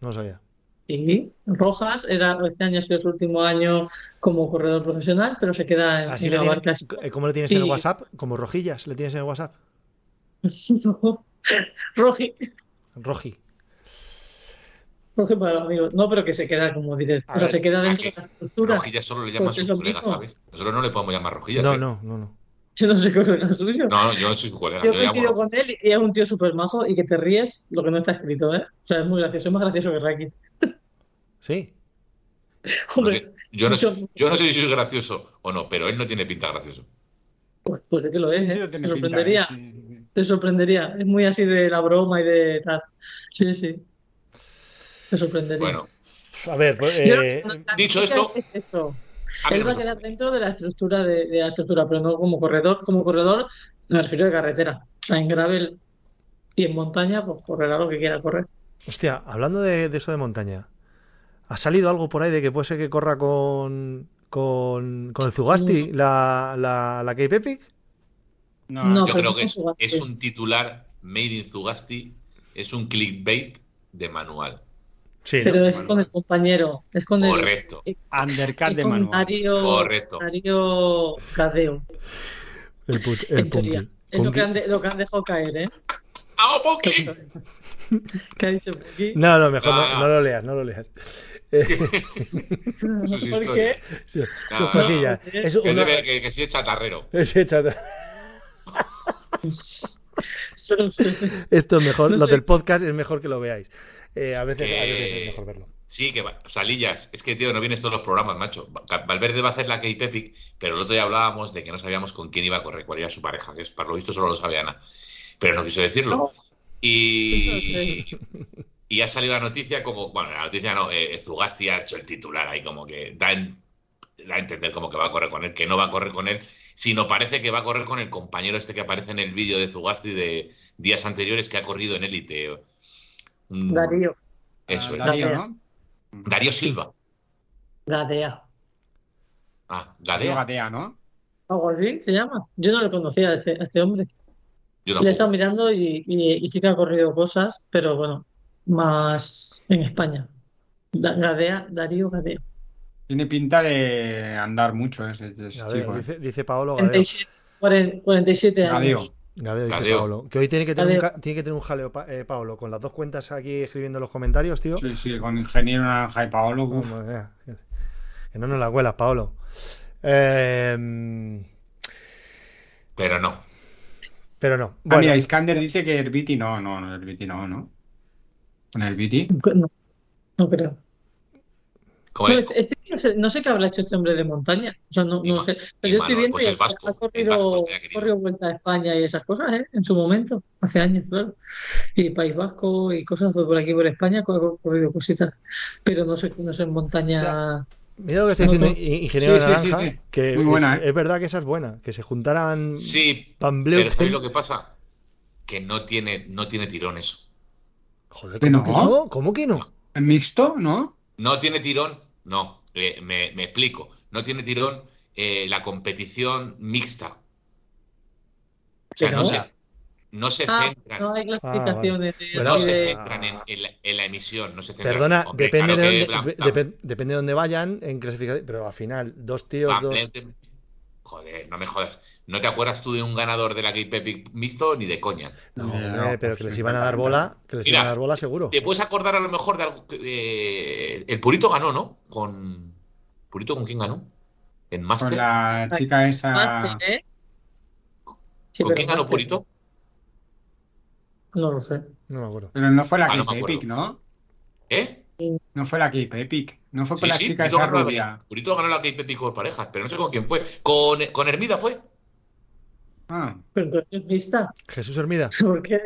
No sabía. Sí, Rojas era, este año ha sido su último año como corredor profesional, pero se queda en, Así en le tiene- Abarca Sport. eh, ¿Cómo le tienes en el. WhatsApp? Como rojillas, le tienes en el WhatsApp. Roji, Roji. Roji para los amigos. No, pero que se queda como director, o sea, ver, se queda dentro de la estructura. Rojillas solo le llaman Pues sus colegas, mismo. ¿sabes? Nosotros no le podemos llamar Rojillas. No, ¿eh? no, no, no. Yo no sé cuál era suyo. No, no, yo no soy su colega, Yo coincido con él y es un tío súper majo y que te ríes lo que no está escrito, ¿eh? O sea, es muy gracioso, es más gracioso que Raki. Sí. Hombre, Yo no, sé, yo no sé si soy gracioso o no, pero él no tiene pinta gracioso. pues, pues es que lo es, Sí, ¿eh? lo Te pinta, sorprendería, ¿eh? Sí, sí, sí. te sorprendería. Es muy así de la broma y de tal. Sí, sí. Te sorprendería. Bueno, A ver, pues, Yo- eh, dicho esto, es eso. A Él va a quedar dentro de la estructura de, de la estructura, pero no como corredor. Como corredor, me refiero de carretera. O sea, en gravel y en montaña, pues correrá lo que quiera correr. hostia, hablando de, de eso de montaña, ¿ha salido algo por ahí de que puede ser que corra con, con, con el Zugasti la, la, la Cape Epic? No, No, Yo creo que es un titular made in Zugasti, es un clickbait de manual. Sí, ¿no? Pero es Manuel. con el compañero. Es con el, Correcto, Undercut es de con manual. Darío, correcto. Darío Gadeo, el, put- el. Punky. Es lo Punky. que, han de- lo que han dejado caer, ¿eh? ¡Ah, Poki! ¿Qué ha dicho Puki? No, no, mejor no, Ah. no lo leas, no lo leas. ¿Por qué? sus Ah. cosillas. No, Es Que, uno- debe- que, que sí es chatarrero. ese chata- No sé. Esto es mejor, No lo sé. del podcast es mejor que lo veáis. Eh, a, veces, a veces es mejor verlo. Sí, que va- Salillas, es que tío, no vienes todos los programas, macho. Va- Valverde va a hacer la Cape Epic, pero el otro día hablábamos de que no sabíamos con quién iba a correr, cuál era su pareja, que es para lo visto solo lo sabe Ana. Pero no quiso decirlo. Y ha salido la noticia como, bueno, la noticia no, eh, Zugasti ha hecho el titular ahí, como que da, en- da a entender como que va a correr con él, que no va a correr con él, sino parece que va a correr con el compañero este que aparece en el vídeo de Zugasti de días anteriores que ha corrido en élite. Mm, Darío, Eso Ah, es. Darío, ¿no? Darío Silva. Gadea. Ah, Gadea. Gadea, ¿no? Algo así se llama. Yo no lo conocía a este, a este hombre. Yo Le he estado mirando y, y- y sí que ha corrido cosas, pero bueno, más en España. Da- Gadea, Darío Gadea. Tiene pinta de andar mucho ese, ese chico. ¿eh? dice, dice Paolo Gadeo. 47, 40 47 Gadeo. años. Gadeo dice Gadeo. Paolo. Que hoy tiene que tener un, Gadeo. tiene que tener un jaleo, pa- eh, Paolo, con las dos cuentas aquí escribiendo los comentarios, tío. Sí, sí, con Ingeniero Naranja y Paolo. que- no nos la cuelas, Paolo. Eh, Pero no. pero no. Ah, Bueno, mira, Iskander dice que Herbiti no, no, no, Herbiti no, ¿no? ¿Con Herbiti? No, no creo. No, este- este sé qué habrá hecho este hombre de montaña. O sea, no, no sé. Pero yo estoy viendo pues y es vasco, ha corrido, vasco, que corrido Vuelta a España y esas cosas, ¿eh? En su momento, hace años, claro. Y País Vasco y cosas por aquí por España, ha cor- corrido cositas. Pero no sé, no sé en montaña. Mira lo que está diciendo Ingeniero Sí, sí, sí, Naranja, sí. que Muy buena, es, ¿eh? es verdad que esa es buena, que se juntaran Sí, Van pero Bleuten. ¿sabéis lo que pasa? Que no tiene, no tiene tirón eso. Joder, ¿Que ¿cómo no? que no? ¿Cómo que no? ¿En mixto? ¿No? No tiene tirón, no, eh, me, me explico. No tiene tirón eh, la competición mixta. O sea, ¿Que no se, no se Ah, centran, no hay clasificaciones de- Bueno, no se centran en, en la, en la emisión, no se centran. Perdona, Hombre, depende, claro de dónde, depende de dónde vayan en clasificación, pero al final, dos tíos, dos... Joder, no me jodas. ¿No te acuerdas tú de un ganador de la Cape Epic mixto ni de coña? No, No, pero que les iban a 50, dar bola, que les Mira, iban a dar bola seguro. ¿Te puedes acordar a lo mejor de algo? que- eh, el Purito ganó, ¿no? Con. ¿Purito con quién ganó? En Con Master. la chica esa. Máster, ¿eh? Sí, ¿Con quién ganó Purito? No lo sé. No me acuerdo. Pero no fue la Ah, no Cape me acuerdo. Epic, ¿no? ¿Eh? No fue la Cape Epic. No fue con Sí, la sí, chica esa rubia. Purito ganó la Cape Epic por parejas, pero no sé con quién fue. ¿Con, con Hermida fue? Ah, es mixta. Jesús Hermida. ¿Por qué?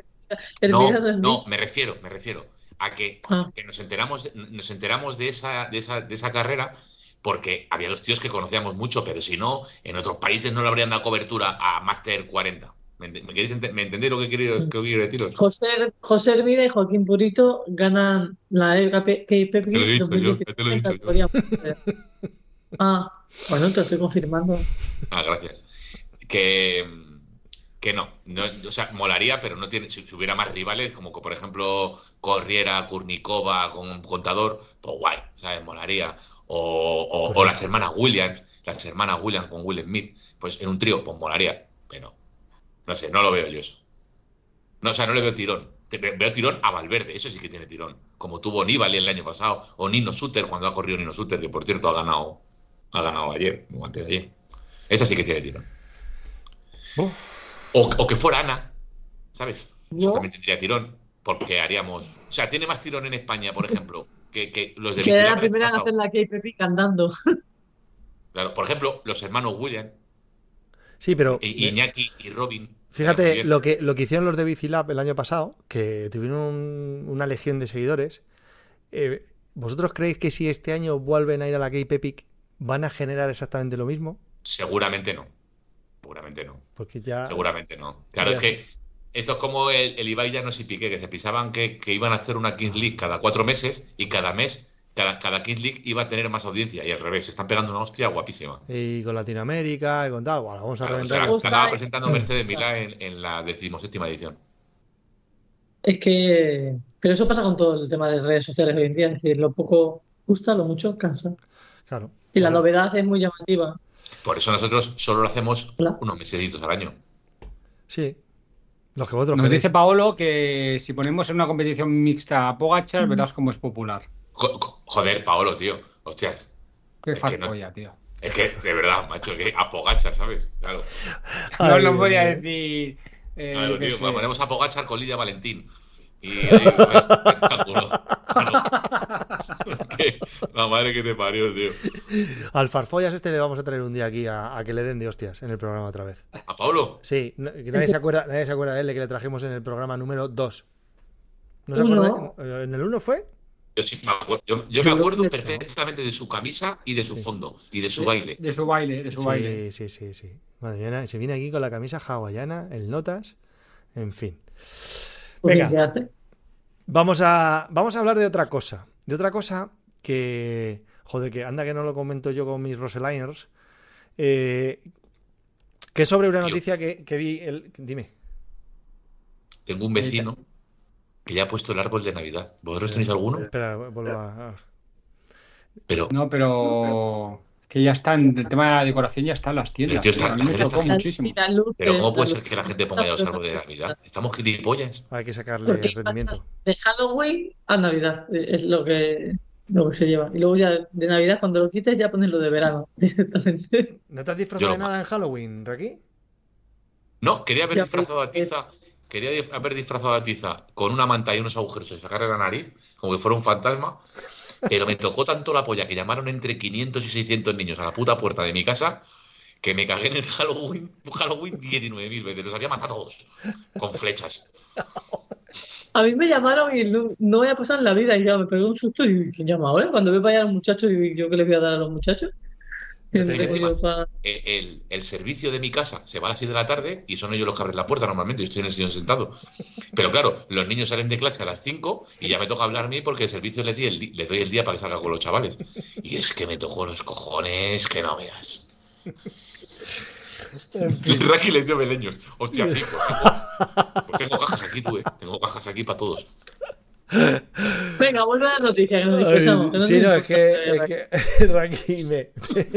No, no, me refiero, me refiero a que, Ah. que nos enteramos, nos enteramos de esa, de esa, de esa carrera porque había dos tíos que conocíamos mucho, pero si no, en otros países no le habrían dado cobertura a Master 40. ¿Me, ent- me queréis ente- ¿me entendéis lo que quiero, que quiero deciros? José, José Hermida y Joaquín Purito ganan la Cape Epic Te lo he dicho yo, te lo he dicho yo. Ah, bueno, te estoy confirmando. Ah, gracias. Que, que no, no, o sea, molaría, pero no tiene, si, si hubiera más rivales, como que, por ejemplo Corriera, Kurnikova con Contador, pues guay, ¿sabes? Molaría. O, o- o las hermanas Williams, las hermanas Williams con Will Smith, pues en un trío, pues molaría, pero no sé, no lo veo yo eso. No, o sea, no le veo tirón. Veo tirón a Valverde, eso sí que tiene tirón. Como tuvo Nibali el año pasado, o Nino Suter cuando ha corrido Nino Suter, que por cierto ha ganado, ha ganado ayer, o antes de ayer. Esa sí que tiene tirón. O, o que fuera Ana, ¿sabes? Eso Yo- también tendría tirón, porque haríamos. O sea, tiene más tirón en España, por ejemplo, que, que los de Que era la primera en hacer la Cape Epic andando. Claro, por ejemplo, los hermanos William, Sí, pero I- Iñaki y Robin. Fíjate lo que, lo que hicieron los de Bicilab el año pasado, que tuvieron un- una legión de seguidores. Eh, ¿Vosotros creéis que si este año vuelven a ir a la Cape Epic van a generar exactamente lo mismo? Seguramente no. Seguramente no. Porque ya... Seguramente no. Claro, Ya es que esto es como el, el Ibai Llanos y Piqué, que se pisaban que, que iban a hacer una Kings League cada cuatro meses y cada mes, cada, cada Kings League iba a tener más audiencia y al revés, se están pegando una hostia guapísima. Y con Latinoamérica y con tal, bueno, vamos a Claro, o reventar. sea, presentando Mercedes Milá en, en la decimoséptima edición. Es que. Pero eso pasa con todo el tema de redes sociales hoy en día. Es decir, lo poco gusta, lo mucho cansa. Claro. Y la Bueno, novedad es muy llamativa. Por eso nosotros solo lo hacemos Hola. unos mesecitos al año. Sí. Los que vosotros nos queréis. dice Paolo que si ponemos en una competición mixta a Pogachar, verás cómo es popular. Jo- jo- Joder, Paolo, tío. Hostias. Qué Es no- tío. Es que, de verdad, macho, que a Pogachar, ¿sabes? Claro. No lo podía mío. decir. eh, Claro, tío, sé. pues ponemos a Pogachar con Lidia Valentín. Y ahí, pues, espectáculo. Claro. La madre que te parió, tío. Al Farfollas este le vamos a traer un día aquí a, a que le den de hostias en el programa otra vez. ¿A Pablo? Sí, no- que nadie se acuerda, nadie se acuerda de él de que le trajimos en el programa número 2. ¿No se acuerda? ¿En el 1 fue? Yo sí me acuerdo. Yo, yo Yo me lo acuerdo que- perfectamente de su camisa y de su Sí. fondo y de su baile. De su baile, de su Sí, baile. sí, sí, sí. Madre mía, se viene aquí con la camisa hawaiana, el notas, en fin. Pues, Venga. ¿qué hace? Vamos a, vamos a hablar de otra cosa. De otra cosa que. Joder, que anda que no lo comento yo con mis Roseliners. Eh, que es sobre una noticia que, que vi. El, dime. Tengo un vecino que ya ha puesto el árbol de Navidad. ¿Vosotros tenéis alguno? Espera, vuelvo a. Pero No, pero que ya están, el tema de la decoración ya está en las tiendas. El tío está- a mí me la gente chocó está- muchísimo. Luces, Pero ¿cómo puede ser que la gente ponga ya los árboles de Navidad? Estamos gilipollas. Hay que sacarle Porque rendimiento. de Halloween a Navidad eh, es lo que, lo que se lleva. Y luego ya de Navidad, cuando lo quites, ya pones lo de verano directamente. ¿No te has disfrazado Yo de nada en Halloween, Raki? No, quería haber Ya, disfrazado a Tiza. Quería haber disfrazado a Tiza con una manta y unos agujeros y sacarle la nariz, como que fuera un fantasma. Pero me tocó tanto la polla que llamaron entre 500 y 600 niños a la puta puerta de mi casa que me cagué en el Halloween, Halloween 19.000 veces. Los había matado todos con flechas. A mí me llamaron y no, voy a pasar en la vida y ya me pegué un susto y ¿quién llama ahora? Cuando veo para allá a los muchachos y yo qué les voy a dar a los muchachos. Encima, eh, el, el servicio de mi casa se va a las 6 de la tarde y son ellos los que abren la puerta normalmente. Yo estoy en el sillón sentado. Pero claro, los niños salen de clase a las 5 y ya me toca hablar a mí porque el servicio les, di el di- les doy el día para que salga con los chavales. Y es que me tocó los cojones que no veas. Raki les dio beleños. Hostia, sí, pues tengo, pues tengo cajas aquí, tú, eh. Tengo cajas aquí para todos. Venga, vuelve a la noticia que nos Ay, dispersamos. que no sí, no, es que, es que Raki me-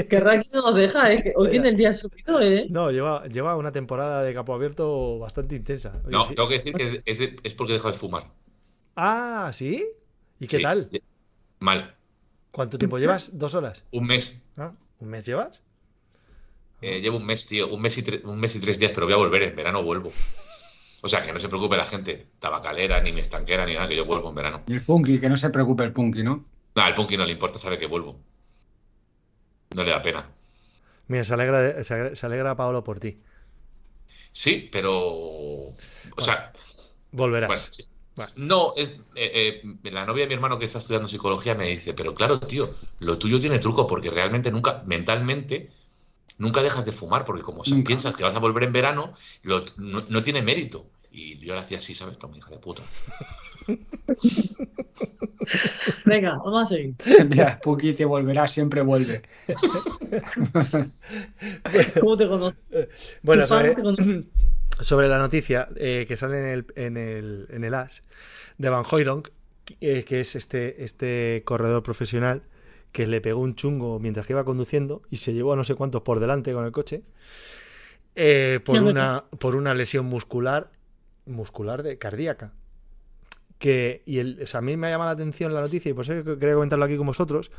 que Raki no nos deja, ¿eh? Que hoy tiene el día subido, ¿eh? No, lleva, lleva una temporada de capo abierto bastante intensa. Oye, No, sí. tengo que decir que es, de- es porque he dejado de fumar. Ah, ¿sí? ¿Y qué Sí, tal? Mal. ¿Cuánto tiempo llevas? ¿Dos horas? Un mes. Ah, ¿Un mes llevas? Eh, llevo un mes, tío. Un mes, y un mes y tres días, pero voy a volver. En verano vuelvo. O sea, que no se preocupe la gente. Tabacalera, ni me estanquera, ni nada, que yo vuelvo en verano. Y el Punky, que no se preocupe el Punky, ¿no? No, al Punky no le importa, sabe que vuelvo. No le da pena. Mira, se alegra, de- se alegra, se alegra Paolo por ti. Sí, pero. O sea, Volverás. bueno, sí. Bueno. No, es- eh, eh, la novia de mi hermano que está estudiando psicología me dice, pero claro, tío, lo tuyo tiene truco porque realmente nunca, mentalmente, nunca dejas de fumar porque como Nunca. piensas que vas a volver en verano, lo- no, no tiene mérito. Y yo le hacía así, ¿sabes? Como hija de puta. Venga, vamos a seguir. Mira, Punky te volverá, siempre vuelve. ¿Cómo te conoces? Bueno, sobre, te conoce. sobre la noticia eh, que sale en el, en el, en el AS de Van Hooydonk, eh, que es este, este corredor profesional que le pegó un chungo mientras que iba conduciendo y se llevó a no sé cuántos por delante con el coche eh, por, una, por una lesión muscular muscular de cardíaca. Que, y el, o sea, a mí me ha llamado la atención la noticia y por eso quería comentarlo aquí con vosotros,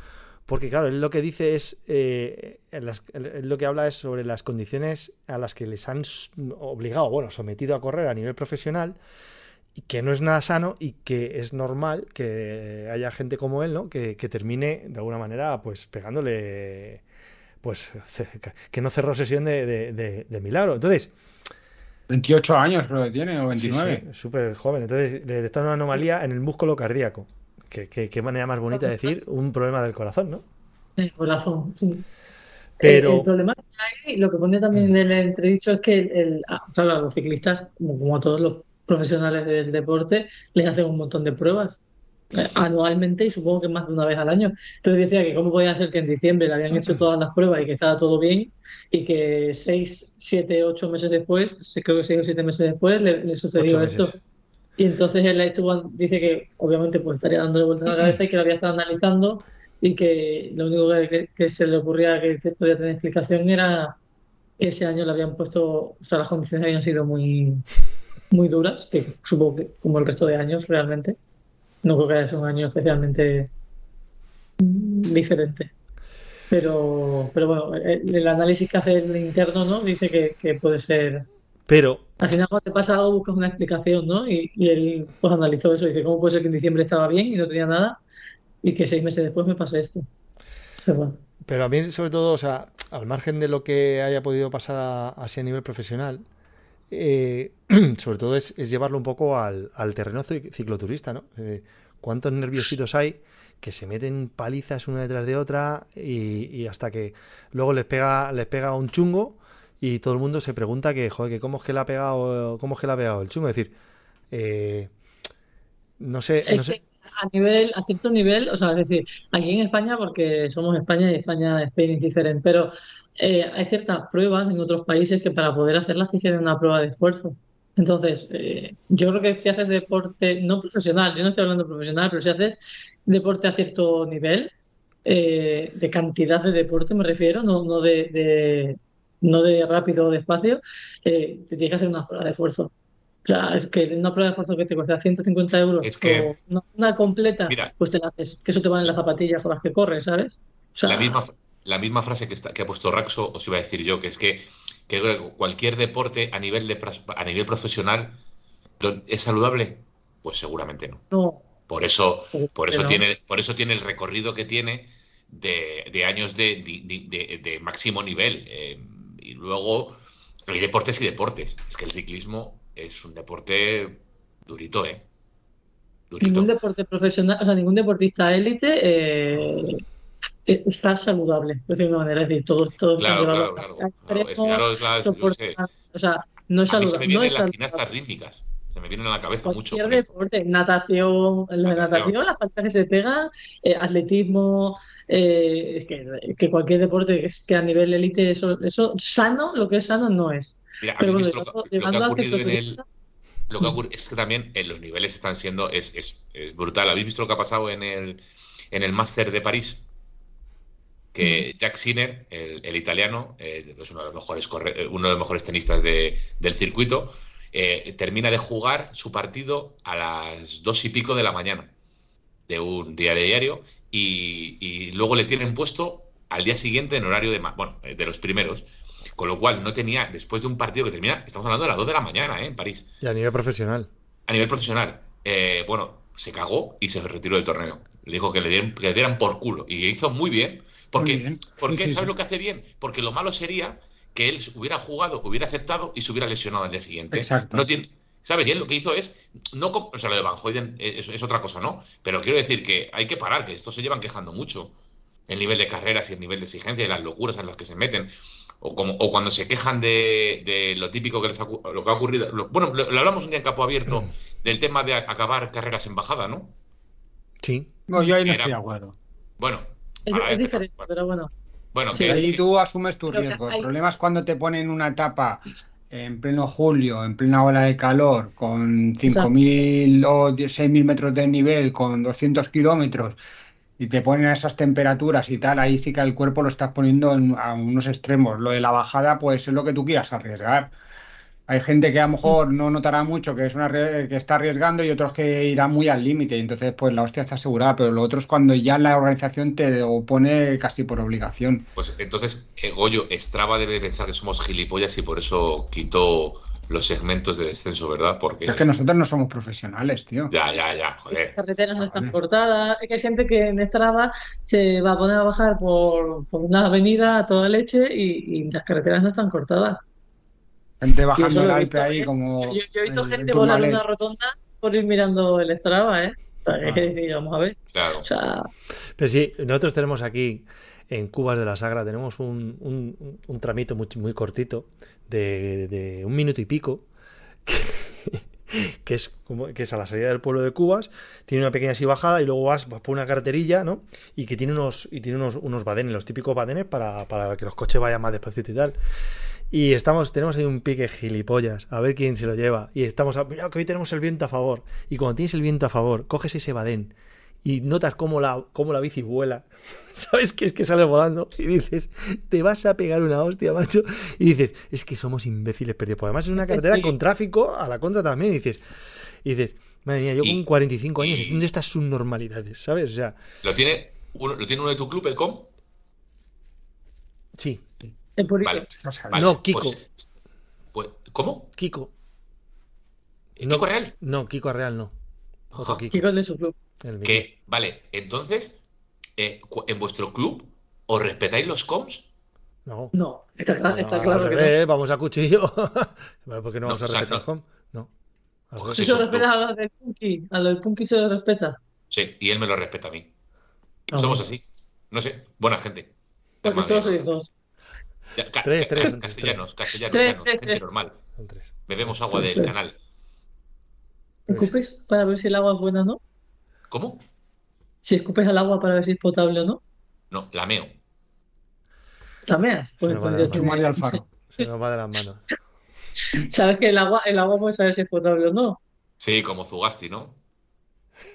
porque claro, él lo que dice es, eh, él- lo que habla es sobre las condiciones a las que les han obligado, bueno, sometido a correr a nivel profesional, y que no es nada sano y que es normal que haya gente como él, ¿no? Que, que termine de alguna manera, pues pegándole, pues que no cerró sesión de, de- de- de milagro. Entonces, 28 años creo que tiene, o Sí, 29. sí, súper joven. Entonces, le detecta una anomalía en el músculo cardíaco. Que- qué manera más bonita de decir un problema del corazón, ¿no? El corazón, sí. Pero- El, el problema que hay, lo que pone también en el entredicho es que el, el- ah, claro, los ciclistas, como, como a todos los profesionales del deporte, les hacen un montón de pruebas eh, anualmente y supongo que más de una vez al año. Entonces decía que cómo podía ser que en diciembre le habían hecho todas las pruebas y que estaba todo bien y que seis, siete, ocho meses después, creo que seis o siete meses después, le, le sucedió esto. Y entonces él estuvo, dice que obviamente pues estaría dándole vueltas a la cabeza y que lo había estado analizando y que lo único que se le ocurría que, que podía tener explicación era que ese año le habían puesto, o sea, las condiciones habían sido muy, muy duras, que supongo que como el resto de años realmente. No creo que haya sido un año especialmente diferente. Pero, pero bueno, el, el análisis que hace el interno, ¿no? Dice que, que puede ser Pero, al final, cuando te pasa algo, buscas una explicación, ¿no? Y, y él pues analizó eso. Dice, ¿cómo puede ser que en diciembre estaba bien y no tenía nada? Y que seis meses después me pase esto. Pero bueno, pero a mí, sobre todo, o sea, al margen de lo que haya podido pasar a- así a nivel profesional, eh, sobre todo es, es llevarlo un poco al, al terreno ci- cicloturista, ¿no? Eh, ¿Cuántos nerviositos hay que se meten palizas una detrás de otra y, y hasta que luego les pega, les pega un chungo y todo el mundo se pregunta que, joder, que cómo es que le ha pegado, cómo es que le ha pegado el chungo? Es decir, eh, no sé, no a nivel, a cierto nivel, o sea, es decir, aquí en España, porque somos España y España es diferente, pero eh, hay ciertas pruebas en otros países que para poder hacerlas tienes que tener una prueba de esfuerzo. Entonces, eh, yo creo que si haces deporte, no profesional, yo no estoy hablando profesional, pero si haces deporte a cierto nivel, eh, de cantidad de deporte me refiero, no, no de, de- no de rápido o despacio, eh, te tienes que hacer una prueba de esfuerzo. O sea, es que una prueba de esfuerzo que te cuesta 150 euros Es que- o una, completa, Mira. pues te la haces, que eso te van en las zapatillas con las que corres, ¿sabes? O sea, La misma, la misma frase que, está, que ha puesto Raxo os iba a decir yo, que es que, que cualquier deporte a nivel, de, a nivel profesional es saludable. Pues seguramente no. no, Por eso, por eso, tiene, por eso tiene el recorrido que tiene de, de años de, de- máximo nivel. eh, y luego hay deportes y deportes. Es que el ciclismo es un deporte durito, ¿eh? Ningún deporte profesional, o sea, ningún deportista élite eh, está saludable, de alguna manera. Es decir, todos claro, claro, claro. claro, claro o sea, no es saludable. A mí se me vienen no es las gimnastas rítmicas. Se me vienen a la cabeza mucho. Cualquier deporte, natación, de natación, las faltas que se pegan, eh, atletismo, eh, es que, que, cualquier deporte es que a nivel élite, eso, eso sano, lo que es sano no es. Mira, Pero bueno, lo, lo, que ha ocurrido en el, lo que ocurre es que también en los niveles están siendo es, es, es, brutal. ¿Habéis visto lo que ha pasado en el, en el Máster de París? Que Jack Sinner, el, el italiano, eh, es uno de los mejores, uno de los mejores tenistas de, del circuito, eh, termina de jugar su partido a las dos y pico de la mañana de un día de diario y, y luego le tienen puesto al día siguiente en horario de, bueno, eh, de los primeros. Con lo cual no tenía, después de un partido que termina, estamos hablando de las 2 de la mañana, ¿eh? En París. Y a nivel profesional. A nivel profesional. Eh, bueno, se cagó y se retiró del torneo. Le dijo que le dieran, que le dieran por culo. Y hizo muy bien. Porque, porque sí, ¿sabes sí. lo que hace bien? Porque lo malo sería que él hubiera jugado, hubiera aceptado y se hubiera lesionado al día siguiente. Exacto. No tiene, ¿Sabes? Y él lo que hizo es, no, o sea, lo de Van Hoyden es, es, otra cosa, ¿no? Pero quiero decir que hay que parar, que estos se llevan quejando mucho. El nivel de carreras y el nivel de exigencia y las locuras en las que se meten. O, como, o cuando se quejan de, de lo típico que les ha, lo que ha ocurrido. Lo, bueno, lo, lo, hablamos un día en Capo Abierto del tema de acabar carreras en bajada, ¿no? Sí. No, yo ahí no Era, estoy de acuerdo. Bueno. Es, es diferente, pero, pero bueno. Bueno, sí, ahí tú asumes tu riesgo. Hay... El problema es cuando te ponen una etapa en pleno julio, en plena ola de calor, con 5.000 o 6.000 metros de nivel, con 200 kilómetros, y te ponen a esas temperaturas y tal, ahí sí que el cuerpo lo estás poniendo en, a unos extremos. Lo de la bajada, pues es lo que tú quieras arriesgar. Hay gente que a lo mejor no notará mucho que es una que está arriesgando y otros que irán muy al límite. Entonces, pues la hostia está asegurada. Pero lo otro es cuando ya la organización te opone casi por obligación. Pues entonces, eh, Goyo, Strava debe pensar que somos gilipollas y por eso quitó los segmentos de descenso, ¿verdad? Porque... Es que nosotros no somos profesionales, tío. Ya, ya, ya, joder. Las carreteras no están cortadas. Es que hay gente que en Strava se va a poner a bajar por, por una avenida a toda leche y, y las carreteras no están cortadas. Gente bajando el Alpe ahí como. Yo, yo, he visto gente volar una rotonda por ir mirando el Strava, ¿eh? O sea, que, vamos a ver. Claro. O sea... Pero sí, nosotros tenemos aquí en Cubas de la Sagra, tenemos un, un, un tramito muy, muy cortito de, de, un minuto y pico. Que, que, es como que es a la salida del pueblo de Cubas, tiene una pequeña así bajada y luego vas, vas por una carreterilla, ¿no? Y que tiene unos, y tiene unos, unos badenes, los típicos badenes para, para que los coches vayan más despacito y tal. Y estamos, tenemos ahí un pique gilipollas, a ver quién se lo lleva. Y estamos, a, mira que hoy tenemos el viento a favor. Y cuando tienes el viento a favor, coges ese badén y notas cómo la, cómo la bici vuela. ¿Sabes qué es que sale volando? Y dices, te vas a pegar una hostia, macho. Y dices, es que somos imbéciles perdidos. Porque además es una carretera sí. con tráfico, a la contra también. Y dices, y dices, madre mía, yo con 45 años haciendo estas subnormalidades, ¿sabes? O sea. ¿Lo tiene uno, ¿lo tiene uno de tu club, el COM? Sí. Vale, vale, no, Kiko. Pues, pues, ¿Cómo? Kiko. ¿Kiko no, Real? No, Kiko Real no. Otro Kiko. Kiko es de su club. Que, vale, entonces, eh, ¿en vuestro club os respetáis los coms? No. No, está, no, está claro que no. Vamos a cuchillo. ¿Por qué no vamos no, a respetar el com? No. Pues ¿Se respeta a lo del Punky? ¿A lo del Punky se lo respeta? Sí, y él me lo respeta a mí. Ah, Somos bueno. así. No sé, buena gente. Pues solo sois dos. Ya, ca tres, ca tres, castellanos, castellanos, tres, castellanos, gente normal. Bebemos agua del canal. ¿Escupes para ver si el agua es buena o no? ¿Cómo? Si escupes al agua para ver si es potable o no. No, la meo. ¿La meas? Pues, pues María Alfaro. Se nos va de las manos. ¿Sabes que el agua, el agua puede saber si es potable o no? Sí, como Zugasti, ¿no?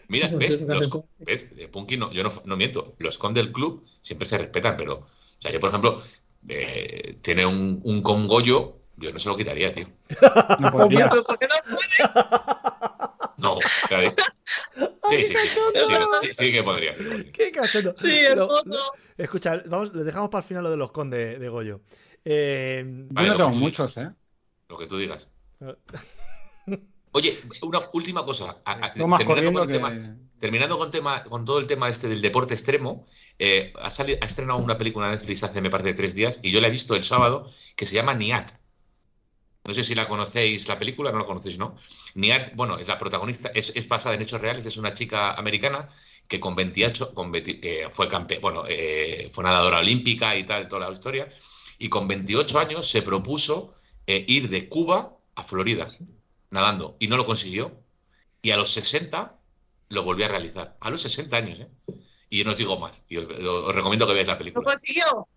Mira, ¿ves? Los, ¿ves? Punky, no, yo no, no miento. Los con del club siempre se respetan, pero. O sea, yo, por ejemplo, eh, tiene un, un congollo, yo no se lo quitaría, tío. No podría. ¿Por qué no puede? No, claro. Sí, sí, sí, sí, sí, que podría. Sí, podría. Qué cachondo. Sí. Escucha, vamos, le dejamos para el final lo de los con de, de Goyo. Eh, vale, yo no tengo muchos. ¿eh? Lo que tú digas. Oye, una última cosa. No más con que... terminando con, tema, con todo el tema este del deporte extremo, eh, ha, salido, ha, estrenado una película en Netflix hace, me parece, tres días y yo la he visto el sábado que se llama NIAC. No sé si la conocéis la película, no la conocéis, ¿no? Niat, bueno, es la protagonista, es, es basada en hechos reales, es una chica americana que con 28, con 20 que fue campe, bueno, eh, fue nadadora olímpica y tal, toda la historia, y con 28 años se propuso eh, ir de Cuba a Florida nadando y no lo consiguió. Y a los 60 lo volvió a realizar. A los 60 años, ¿eh? Y no os digo más. Y os, os recomiendo que veáis la ¿Lo película. consiguió?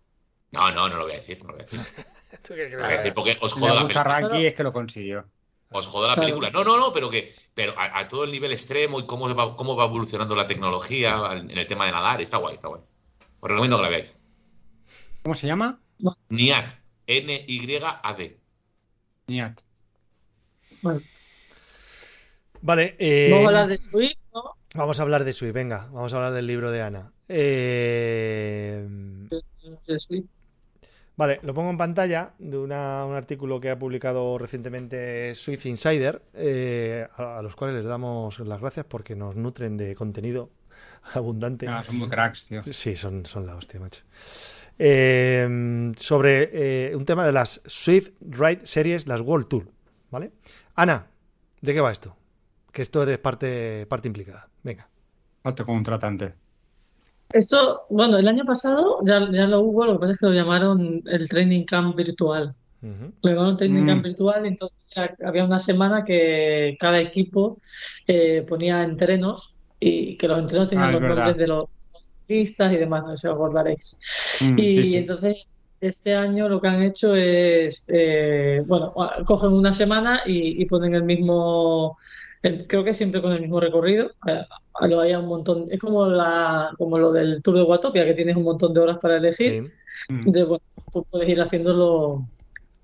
No, no, no lo voy a decir, no lo voy a decir. Lo voy a porque os jodo la película. Ranky es que lo consiguió. Os jodo la película. No, no, no, pero que pero a, a todo el nivel extremo y cómo va, cómo va evolucionando la tecnología en el tema de nadar. Está guay, está guay. Os recomiendo que la veáis. ¿Cómo se llama? NIAD. N-Y-A-D. Niat. Bueno, Vale, eh, vamos a hablar de Swift. Vamos a hablar de Sui, venga, vamos a hablar del libro de Ana. Eh, De Swift. Vale, lo pongo en pantalla de una- un artículo que ha publicado recientemente Swift Insider, eh, a, a los cuales les damos las gracias porque nos nutren de contenido abundante. Ah, son muy cracks, tío. Sí, son, son la hostia, macho. Eh, sobre eh, un tema de las Swift Ride Series, las World Tour, ¿vale? Ana, ¿de qué va esto? Que esto eres parte, parte implicada. Venga. Falta como un tratante. Esto, bueno, el año pasado ya, ya lo hubo, lo que pasa es que lo llamaron el Training Camp virtual. Lo llamaron Training Mm. Camp virtual, y entonces ya había una semana que cada equipo eh, ponía entrenos y que los entrenos tenían Ah, los verdad. nombres de los pistas y demás, no sé si os acordaréis. Mm, Y sí, sí. entonces este año lo que han hecho es, eh, bueno, cogen una semana y, y ponen el mismo, el- creo que siempre con el mismo recorrido. eh, lo hay un montón, es como la, como lo del Tour de Watopia, que tienes un montón de horas para elegir. Sí. Mm. Bueno, puedes ir haciéndolo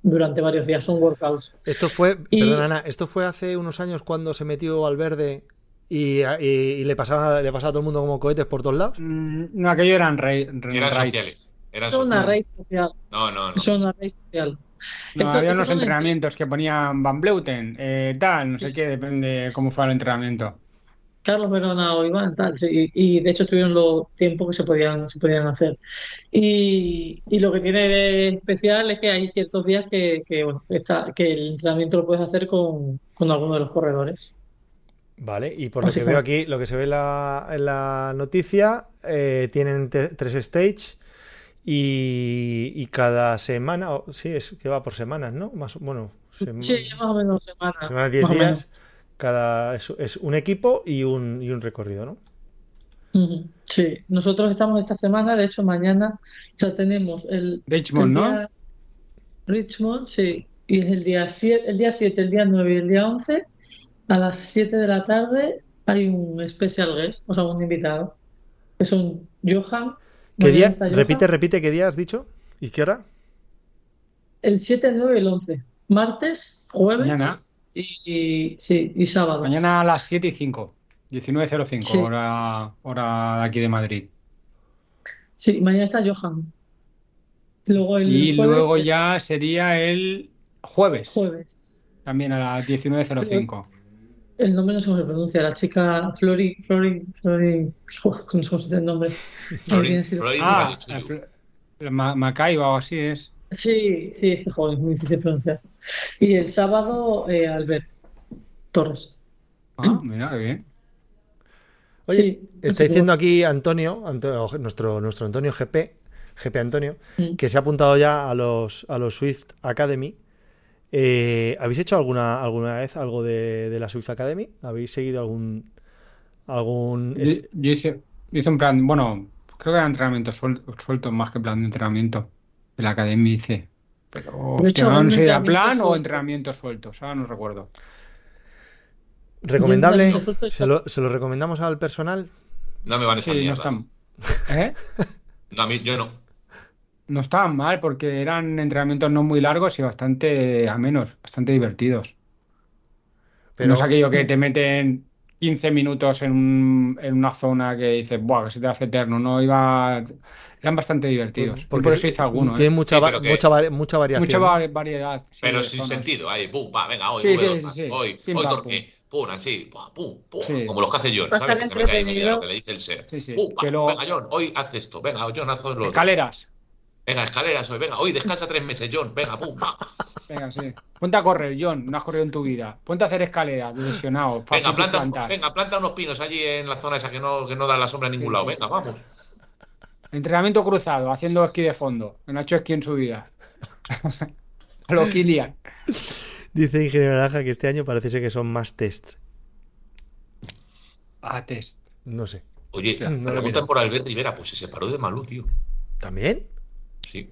durante varios días, son workouts. Esto fue, Y- perdón, Ana, esto fue hace unos años cuando se metió al verde y, y- y le pasaba, le pasaba a todo el mundo como cohetes por todos lados. Mm, No, aquello eran rey, Eran raids. sociales. Eran Son una raíz social, No, no, no. son una raíz social. No, Esto- había esto unos entrenamientos que ponían Van Bleuten, eh, tal, no sé qué, depende cómo fuera el entrenamiento. Carlos Verona o Iván, tal, sí, y de hecho estuvieron los tiempos que se podían, se podían hacer. Y, y lo que tiene de especial es que hay ciertos días que, que, bueno, está, que el entrenamiento lo puedes hacer con, con alguno de los corredores. Vale, y por lo que veo aquí, lo que se ve en la, en la noticia, eh, tienen tres stage y, y cada semana, o- sí, es que va por semanas, ¿no? Más, o- bueno, Sí, más o menos semana. semanas 10 más o días, menos. cada, es, es un equipo y un, y un recorrido, ¿no? Sí, nosotros estamos esta semana, de hecho mañana ya tenemos el, Richmond, el ¿no? Richmond, sí, y es el día 7, el día 7, el día 9 y el día 11, a las 7 de la tarde hay un special guest, o sea, un invitado, que son Johan. ¿Qué día? Repite, repite, ¿qué día has dicho? ¿Y qué hora? El 7, el 9 y el 11, martes, jueves Mañana. y, y- sí, y sábado. Mañana a las 7 y 5, 19.05, Sí. hora, hora de aquí de Madrid. Sí, mañana está Johan. Luego el Y jueves, luego ya sería el jueves, jueves. también a las 19.05. El nombre no sé cómo se pronuncia, la chica Flori, Flori, Flori, Joder, no sé cómo se dice el nombre. Sí. Florin Ah, Ma- Macaiba o así es. Sí, sí, es que joder, es muy difícil pronunciar. Y el sábado, eh, Albert Torres. Ah, mira, qué bien. Oye, Sí, está diciendo aquí Antonio, Antonio- nuestro, nuestro Antonio GP, GP Antonio, Mm. que se ha apuntado ya a los, a los Swift Academy. Eh, ¿habéis hecho alguna, alguna vez algo de, de la Swift Academy? ¿Habéis seguido algún... algún Yo, es- yo hice, yo hice un plan, bueno, creo que era entrenamiento suel- suelto más que plan de entrenamiento. De la academia hice. Pero, De hostia, hecho, no sé, ¿era entrenamiento plan o entrenamiento suelto? Ahora no recuerdo. recomendable? ¿Se lo, se lo recomendamos al personal? No me van esas Sí, no están. ¿Eh? No, a mí, yo no. No estaban mal porque eran entrenamientos no muy largos y bastante amenos, bastante divertidos. Pero- No es aquello que te meten 15 minutos en, un- en una zona que dices, ¡buah! que se te hace eterno. No iba. Eran bastante divertidos. Y por eso hice alguno, tiene ¿eh? mucha, Sí, va- que- mucha, vari- mucha variación. Mucha va- variedad. sí, Pero sin zonas. sentido. Ahí, pum, pa, venga, hoy, Sí, V2 sí, sí, más, sí. hoy, Pim, hoy pam, torque, pum, así, pa, pum, pum, Sí. como los que hace John, ¿sabes? Que se de entretenido. lo que le dice el SER. Sí, sí, Pum, que lo- venga, John, hoy haz esto, venga, John, haz lo otro. Escaleras. Venga, escaleras hoy, venga, hoy descansa tres meses, John, venga, pum, va. Venga, sí. Ponte a correr, John, no has corrido en tu vida. Ponte a hacer escaleras, lesionado. fácil Venga, planta, venga, planta unos pinos allí en la zona esa que no, que no da la sombra en ningún Sí, lado. sí. Venga, vamos. Entrenamiento cruzado, haciendo esquí de fondo. No ha hecho esquí en su vida. a lo Kilian. Dice Ingeniero Naranja que este año parece ser que son más tests. A test. No sé. Oye, No preguntan por Albert Rivera, pues se separó de Malú, tío. ¿También? Sí.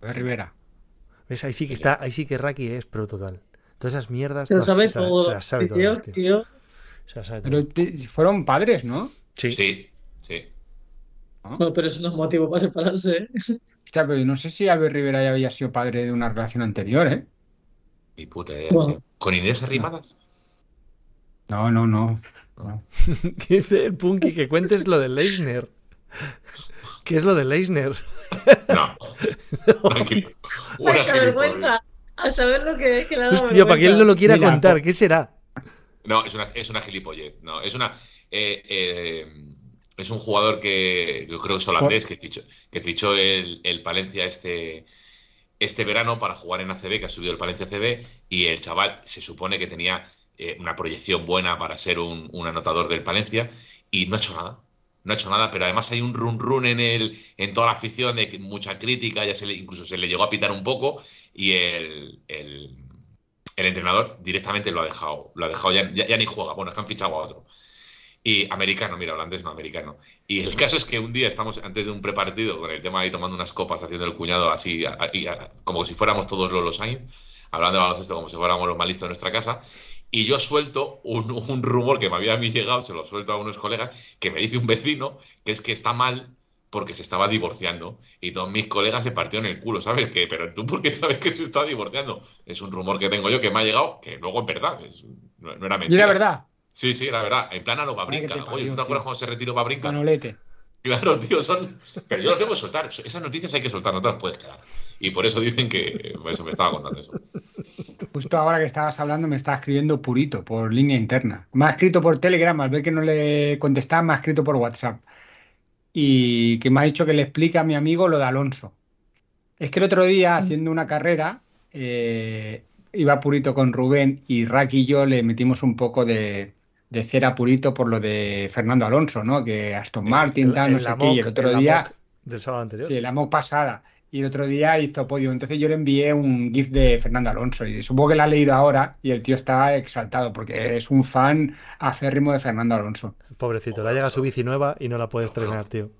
Pues Rivera. ¿Ves? Ahí sí que está, ahí sí que Raki es pro total. Todas esas mierdas. Todas- sabe se- todo. Se las sabe tío, todas, tío. tío. Se las sabe Pero te- fueron padres, ¿no? Sí. Sí, sí. Bueno, pero eso no es motivo para separarse. ¿eh? Hostia, pero no sé si Albert Rivera ya había sido padre de una relación anterior, ¿eh? Mi puta idea. Bueno. ¿Con Inés Arrimadas? No, no, no. no. ¿Qué dice el Punky? Que cuentes lo de Leisner. ¿Qué es lo de Leisner? No. Tranquilo. Una ¡Ay, qué gilipollas. vergüenza! A saber lo que es que le da Hostia, para que él no lo quiera Mira, contar, ¿qué será? No, es una, es una gilipollez. No, es una. eh, eh, es un jugador que yo creo que es holandés que fichó, que fichó el, el Palencia este, este verano para jugar en ACB, que ha subido el Palencia ACB, y el chaval se supone que tenía eh, una proyección buena para ser un, un anotador del Palencia, y no ha hecho nada. No ha hecho nada, pero además hay un run run en el, en toda la afición de mucha crítica, ya se le, incluso se le llegó a pitar un poco, y el, el, entrenador directamente lo ha dejado, lo ha dejado ya, ya, ni juega, bueno, es que han fichado a otro. Y americano, mira, holandés no, americano. Y el caso es que un día estamos antes de un prepartido con el tema ahí tomando unas copas, haciendo el cuñado así, a- como si fuéramos todos los, los años, hablando de baloncesto como si fuéramos los más listos de nuestra casa. Y yo suelto un, un rumor que me había a mí llegado, se lo suelto a unos colegas, que me dice un vecino que es que está mal porque se estaba divorciando. Y todos mis colegas se partieron el culo, ¿sabes? Que, pero tú, ¿por qué sabes que se está divorciando? Es un rumor que tengo yo que me ha llegado, que luego es verdad, es- no, no era Y mentira. era verdad, Sí, sí, la verdad. En plan a lo Babrinca. Oye, ¿tú te acuerdas cuando se retiró Babrinca? Manolete. Claro, tío, son. Pero yo lo tengo que soltar. Esas noticias hay que soltar, no te las puedes quedar. Y por eso dicen que. Eso me estaba contando eso. Justo ahora que estabas hablando me estaba escribiendo Purito por línea interna. Me ha escrito por Telegram, al ver que no le contestaba, me ha escrito por WhatsApp. Y que me ha dicho que le explique a mi amigo lo de Alonso. Es que el otro día, haciendo una carrera, eh, iba Purito con Rubén y Raki y yo le metimos un poco de, de cera a Purito por lo de Fernando Alonso, ¿no? Que Aston Martin, tal, no sé qué. Y el otro día... Del sábado anterior. Sí, la mock pasada. Y el otro día hizo podio. Entonces yo le envié un GIF de Fernando Alonso. Y supongo que la ha leído ahora. Y el tío está exaltado porque es un fan acérrimo de Fernando Alonso. Pobrecito, le llega su bici nueva y no la puede estrenar, tío.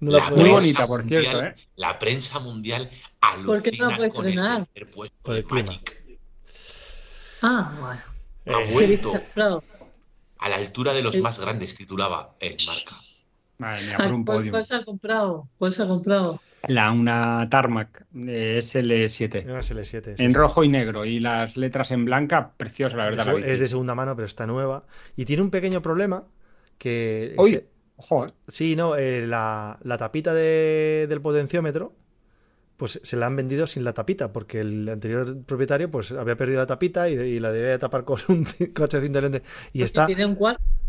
No La la Muy bonita, por mundial- cierto, ¿eh? La prensa mundial ¿Por qué no la alucina puede con el estrenar? tercer puesto Por de. Magic. Ah, bueno. Ha Eh, ¿Qué vuelto. A la altura de los El- más grandes, titulaba el marca. Madre mía, por un ¿Cuál, podio. cuál se ha comprado? ¿Cuál se ha comprado? La, una Tarmac de SL7. Una SL7. sí, En sí. rojo y negro. Y las letras en blanca. Preciosa, la verdad. la es de segunda mano, pero está nueva. Y tiene un pequeño problema que... Uy, se- ojo, ¿eh? Sí, no, eh, la, la tapita de- del potenciómetro, pues se la han vendido sin la tapita, porque el anterior propietario pues había perdido la tapita y, y la debía tapar con un coche cinta lente. Y está, Tiene un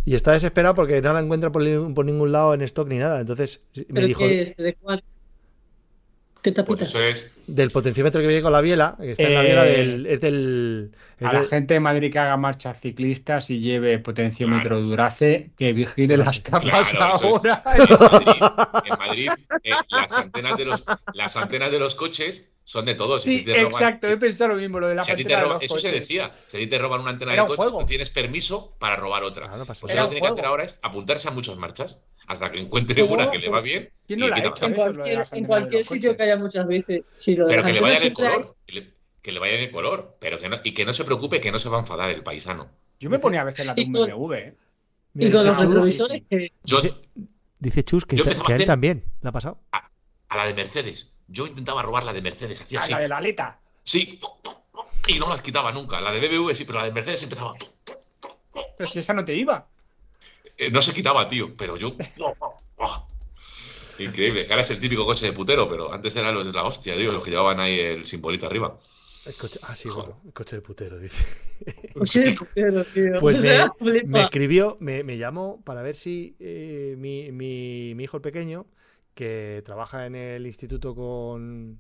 y está desesperado porque no la encuentra por, por ningún lado en stock ni nada. Entonces me ¿Pero dijo qué es? ¿De cuál? ¿Qué tapita? Pues eso es. del potenciómetro que viene con la biela, que está en la Eh, biela del... Es del es A la del- gente de Madrid que haga marchas ciclistas y lleve potenciómetro Durace, que vigile las tapas Claro, eso es. ahora. En Madrid, en Madrid, eh, las, antenas de los, las antenas de los coches son de todos. Si Sí, te roban- exacto, si- he pensado lo mismo, lo de la si antena de los eso se decía. Si a ti te roban una antena Era de un coche, juego. tú tienes permiso para robar otra. Ah, no Pues Era lo que tiene que hacer ahora es apuntarse a muchas marchas hasta que encuentre ¿Cómo? una que le va bien. ¿Quién no y la ha quita hecho? otra. en cualquier, en sitio coches. que haya muchas veces. Si lo de Pero que le vaya en el color. Que le, que le vaya en el color. Pero que no, y que no se preocupe, que no se va a enfadar el paisano. Yo me ponía a veces la de un BMW, ¿eh? Y con los retrovisores que. Yo, Dice- Chus que, que a a él también le ha pasado. a la de Mercedes. Yo intentaba robar la de Mercedes. Hacía Ah, así. la de la aleta. Sí. Y no las quitaba nunca. La de BMW sí, pero la de Mercedes empezaba. Pero si esa no te iba. Eh, no se quitaba, tío. Pero yo. Increíble. Que ahora es el típico coche de putero, pero antes era lo de la hostia, digo, los que llevaban ahí el simbolito arriba. El coche, ah, sí, bueno, el coche del putero, dice. Sí, pero, tío. Pues O me, sea, flipa. me escribió, me, me llamó para ver si eh, mi, mi- mi hijo el pequeño que trabaja en el instituto con,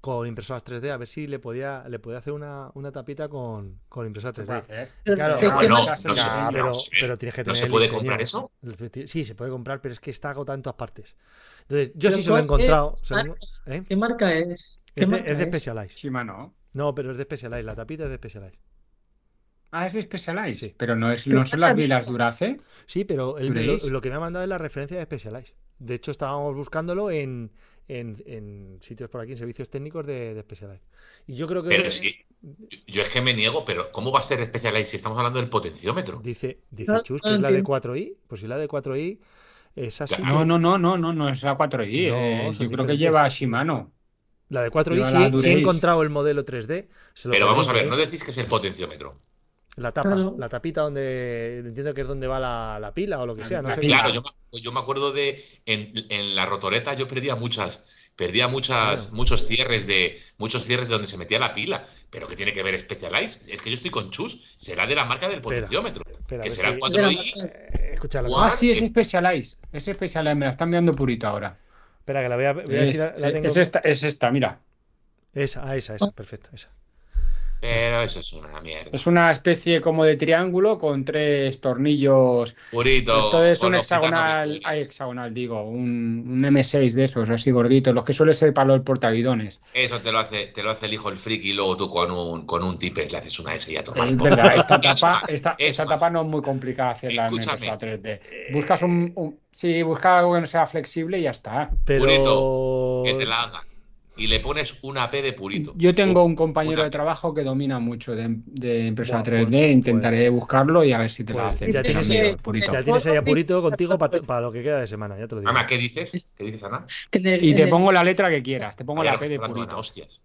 con impresoras 3D, a ver si le podía, le podía hacer una, una tapita con, con impresora 3D. Claro, ¿Qué- Ah, qué no, no no pero, sé. pero tienes que ¿No tener se el puede comprar eso? Sí, se puede comprar, pero es que está agotado en todas partes. Entonces, yo Pero sí se lo he ¿cuál- encontrado. qué se marca? ¿eh? ¿Qué marca es? ¿Qué Es de, es de? Specialized. Shimano. No, pero es de Specialized. La tapita es de Specialized. Ah, es Specialized. Sí. Pero no, es, ¿Qué no son las dice? Durace. Sí, pero lo, que me ha mandado es la referencia de Specialized. De hecho, estábamos buscándolo en, en, en sitios por aquí, en servicios técnicos de, de Specialized. Y yo creo que Pero sí, yo es que me niego, pero ¿cómo va a ser Specialized si estamos hablando del potenciómetro? dice, dice No, Chus no que es la de entiendo. 4i. Pues si la de 4i es así. No, no, no, no, no, no es la 4i. No, eh, yo creo que lleva Shimano. La de 4i Lleva sí, sí he encontrado el modelo 3D. se lo Pero vamos a ver, comento, no ¿eh? decís que es el potenciómetro. La tapa, Claro. la tapita donde entiendo que es donde va la, la pila o lo que La- sea. No la sé pila. Claro, yo me, yo me acuerdo de en, en la rotoreta yo perdía muchas, perdía muchas, Claro. muchos cierres de, muchos cierres de donde se metía la pila. Pero ¿qué tiene que ver Specialized? Es que yo estoy con Chus, será de la marca del potenciómetro. espera, que será si- De la 4i. marca- Eh. Ah, sí, es es- Specialized. Es Specialized, me la están enviando purito ahora. Espera que la voy a, voy a ver Es, si la, la tengo. es esta, es esta, mira. Esa, ah, esa, esa, perfecto, esa. Pero eso es una mierda. Es una especie como de triángulo con tres tornillos. Purito. Esto es un hexagonal, que tú ay, eres. hexagonal, digo, un, un M6 de esos, así gorditos, los que suele ser para los portavidones. Eso te lo hace, te lo hace el hijo el friki y luego tú con un, con un tipe le haces una S y a tomar Es verdad, esta Es tapa, más, esta, es esta más. tapa no es muy complicada hacerla en Escúchame. impresora 3D. Buscas un, un- sí, busca algo que no sea flexible y ya está. Pero. Purito, Que te la haga. Y le pones una P de purito. Yo tengo un compañero Una de trabajo que domina mucho de, de impresora Buah, pues- 3D, intentaré buscarlo y a ver si te la Pues hace. ya tienes que- purito. Ya tienes ahí apurito contigo para lo que queda de semana, ya te lo digo. Mamá, ¿qué dices? ¿Qué dices, Ana? El, Y te el- pongo la letra que quieras, te pongo Vaya, la lo P de Ana, purito. hostias.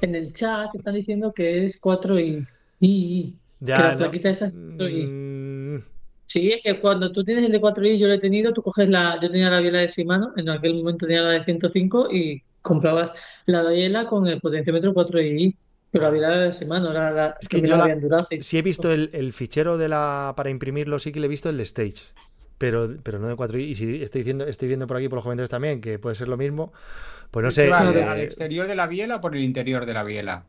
en el chat están diciendo que es 4 y, y, y. Ya, que la ¿no? plaquita esa es 4i. Mm, Sí, es que cuando tú tienes el de 4i, yo lo he tenido, tú coges la, yo tenía la biela de Shimano, en aquel momento tenía la de 105 y comprabas la biela con el potenciómetro 4i, pero la biela era de Shimano, era la, Es que yo la- sí he visto el, el fichero de la para imprimirlo, sí que le he visto el de Stage. Pero, pero no de 4i. Y si estoy diciendo, estoy viendo por aquí por los comentarios también que puede ser lo mismo, pues no sé. ¿Qué va, eh, ¿Al exterior de la biela o por el interior de la biela?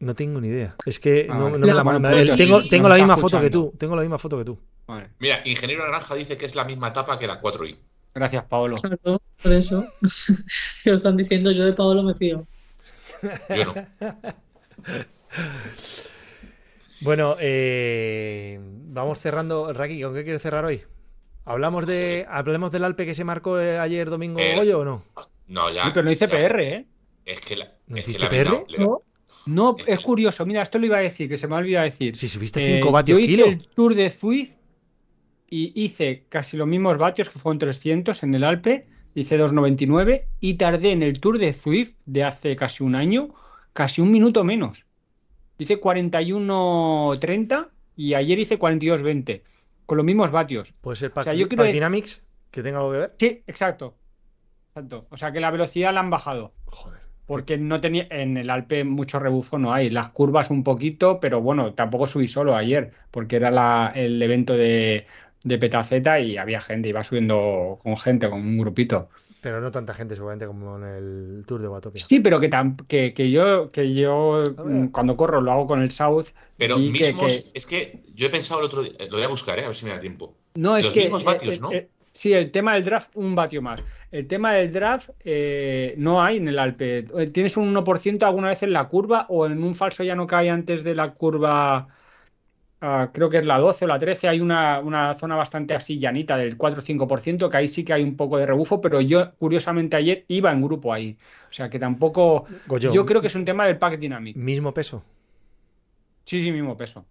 no tengo ni idea. Es que Ah, no, me la bueno, pues tengo sí, tengo nos la misma foto que tú. Tengo la misma foto que tú. Vale. Mira, Ingeniero Naranja dice que es la misma tapa que la 4i. Gracias, Paolo. Claro, por eso que lo están diciendo, yo de Pablo me fío. Yo no. Bueno, eh, vamos cerrando. Raki, ¿con qué quieres cerrar hoy? ¿Hablamos de, hablemos del Alpe que se marcó eh, ayer domingo Eh, Goyo o no? No, ya. Sí, pero no dice ya- PR, ¿eh? Es que la. ¿No es hiciste PR? ¿No? No, es curioso. Mira, esto lo iba a decir, que se me ha olvidado decir. Si subiste Eh, 5 vatios yo hice kilo. el Tour de Zwift y hice casi los mismos vatios, que fueron 300 en el Alpe, hice 2.99 y tardé en el Tour de Zwift de hace casi un año, casi un minuto menos. Hice 41.30 y ayer hice 42.20, con los mismos vatios. Puede ser o Pack, sea, yo Pack decir- Dynamics, que tenga algo que ver. Sí, exacto. Exacto. O sea que la velocidad la han bajado. Joder. Porque no tenía en el Alpe mucho rebufo no hay, las curvas un poquito, pero bueno, tampoco subí solo ayer, porque era la- el evento de, de Petaceta y había gente, iba subiendo con gente, con un grupito. Pero no tanta gente seguramente como en el Tour de Watopia. Sí, pero que, tam- que, que yo, que yo mm, cuando corro lo hago con el South. Pero y mismos. que- Es que yo he pensado el otro día. Lo voy a buscar, ¿eh? A ver si me da tiempo. No, es que. mismos vatios, eh, ¿no? eh, sí, el tema del draft, un vatio más. El tema del draft eh, no hay en el Alpe. Eh, Tienes un 1% alguna vez en la curva o en un falso ya no cae antes de la curva. Ah, creo que es la 12 o la 13. Hay una, una zona bastante así llanita del 4 o 5%, que ahí sí que hay un poco de rebufo, pero yo, curiosamente, ayer iba en grupo ahí. O sea que tampoco. Goyo, Yo creo que es un tema del Pack Dynamic. mismo peso. Sí, sí, mismo peso.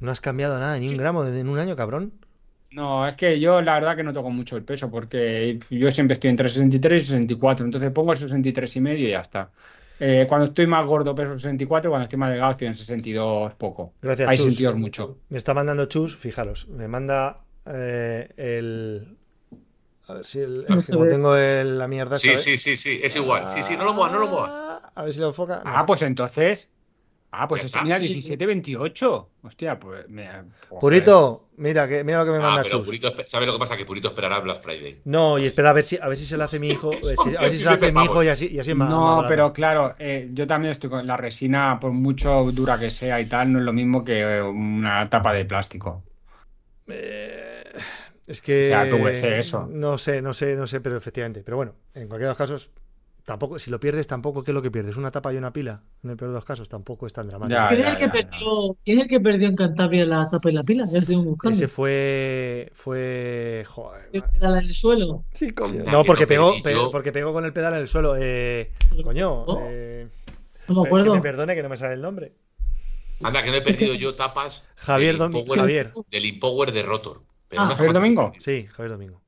No has cambiado nada, ni un gramo desde en un año, cabrón. No, es que yo la verdad que no toco mucho el peso porque yo siempre estoy entre 63 y 64, entonces pongo el 63 y medio y ya está. Eh, cuando estoy más gordo peso 64, cuando estoy más delgado estoy en 62 poco. Gracias, Hay Chus. 62 mucho. Me está mandando Chus, fijaros, me manda eh, el. A ver si el. Como tengo el- la mierda. Sí, ¿ves? sí, sí, sí. Es igual. Sí, sí, no lo muevas, no lo muevas. A ver si lo enfoca. Ah, pues entonces. Ah, pues Ya es, está. mira, Sí. 17-28. Hostia, pues. Me, joder. Purito, mira, que, mira lo que me Ah, manda pero Chus. Purito, ¿sabes lo que pasa? Que Purito esperará Black Friday. No, y espera a ver si, a ver si se le hace mi hijo. A ver si, se le hace mi hijo y así, y así es más- No, pero claro, eh, yo también estoy con la resina, por mucho dura que sea y tal, no es lo mismo que eh, una tapa de plástico. Eh, es que. O sea, PVC, eso. No sé, no sé, no sé, pero efectivamente. Pero bueno, en cualquier de los casos, tampoco, si lo pierdes, tampoco, ¿qué es lo que pierdes? ¿Una tapa y una pila? En el peor de los casos, tampoco es tan dramático. Ya, ¿Quién es ya, el que ya, ya. perdió, quién es el que perdió en Cantabria la tapa y la pila? Ese fue. Fue. Joder. ¿Quién queda en el suelo? Sí, coño. No, que porque pegó, porque pegó con el pedal en el suelo. Eh, coño. Oh, eh, No me que acuerdo. me perdone que no me sale el nombre. Anda, que no he perdido yo tapas Javier, del Impower, Javier. del Impower de Rotor. Pero Ah, ¿Javier Domingo? Sí, Javier Domingo.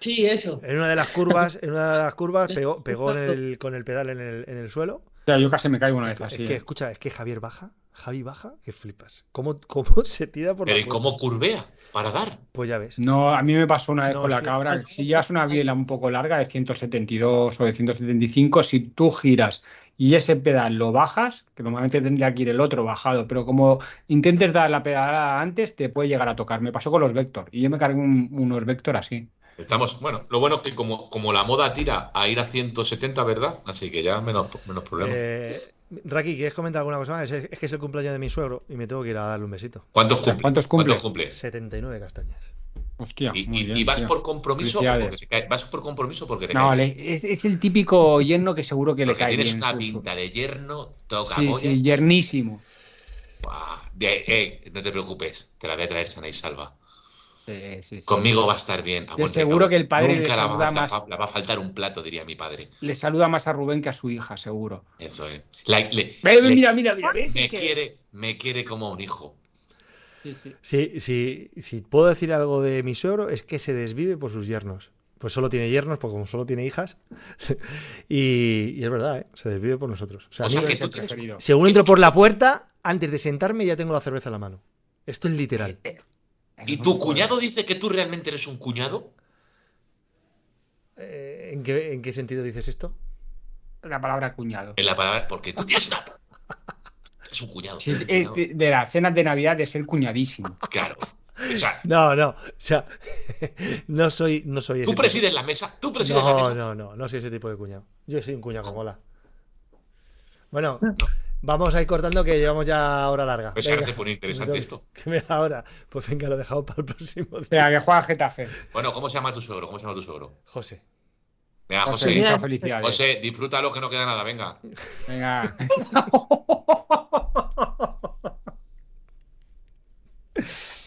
Sí, eso. En una de las curvas, en una de las curvas pegó, pegó en el- con el pedal en el, en el suelo. O sea, yo casi me caigo una vez Es así. que, eh. escucha, es que Javier baja, Javi baja, que flipas. ¿Cómo, cómo se tira por Pero la ¿y cómo curvea para dar? Pues ya ves. No, a mí me pasó una vez No, con es la que- cabra. Si llevas una biela un poco larga de 172 o de 175, si tú giras y ese pedal lo bajas, que normalmente tendría que ir el otro bajado, pero como intentes dar la pedalada antes, te puede llegar a tocar. Me pasó con los Vector y yo me cargué un- unos Vector así. Estamos, bueno, lo bueno es que como, como la moda tira a ir a 170, ¿verdad? Así que ya menos, menos problemas. Eh, Raki, ¿quieres comentar alguna cosa más? Es, es que es el cumpleaños de mi suegro y me tengo que ir a darle un besito. ¿Cuántos o sea, cumple? ¿cuántos cumple? 79 castañas. Hostia, ¿Y, y- bien, y vas tío. por compromiso porque cae? ¿Vas por compromiso porque te No, cae? le- es, es el típico yerno que seguro que le cae tienes bien. una pinta de yerno, toca Sí, sí, yernísimo. Buah, de- eh, no te preocupes, te la voy a traer sana y salva. Sí, sí, sí. Conmigo va a estar bien. De seguro que el padre le Nunca la va, saluda la- más. la va a faltar un plato, diría mi padre. Le saluda más a Rubén que a su hija, seguro. Eso es. La- le- le- mira, mira, mira. me, quiere, me quiere como un hijo. Sí, sí. Sí, sí, si puedo decir algo de mi suegro es que se desvive por sus yernos. Pues solo tiene yernos, porque como solo tiene hijas. y, y es verdad, ¿eh? se desvive por nosotros. O sea, O a sea mí- que Es el tú tienes- preferido. según entro por la puerta, antes de sentarme ya tengo la cerveza en la mano. Esto es literal. ¿Y tu cuñado dice que tú realmente eres un cuñado? Eh, ¿en, qué, en qué sentido dices esto? La palabra cuñado. En la palabra, porque tú tienes una. Es un cuñado. Sí, eh, cuñado. de, de las cenas de Navidad de ser cuñadísimo. Claro. O sea, No, no. O sea, no soy, no soy ese tú tipo- presides la mesa. Tú presides la No, mesa. no, no, no soy ese tipo de cuñado. Yo soy un cuñado mola. Bueno, vamos a ir cortando que llevamos ya hora larga. Pues ahora Venga. se pone interesante esto. ¿Qué me da ahora? Pues venga, lo dejamos para el próximo día. Espera, que juega Getafe. Bueno, ¿cómo se llama tu suegro? ¿Cómo se llama tu suegro? José. Venga, José, José. muchas felicidades. José, disfrútalo que no queda nada, venga. Venga.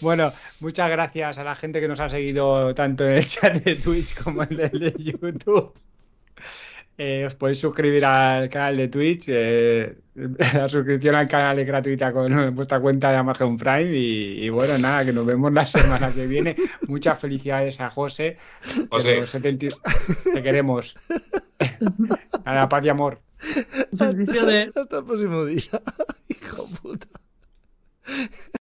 Bueno, muchas gracias a la gente que nos ha seguido tanto en el chat de Twitch como en el de YouTube. Eh, os podéis suscribir al canal de Twitch. eh, la suscripción al canal es gratuita con vuestra cuenta de Amazon Prime. Y, y bueno, nada, que nos vemos la semana que viene. Muchas felicidades a José. José. los 70 Te queremos. A la paz y amor. Bendiciones. Hasta el próximo día. Hijo.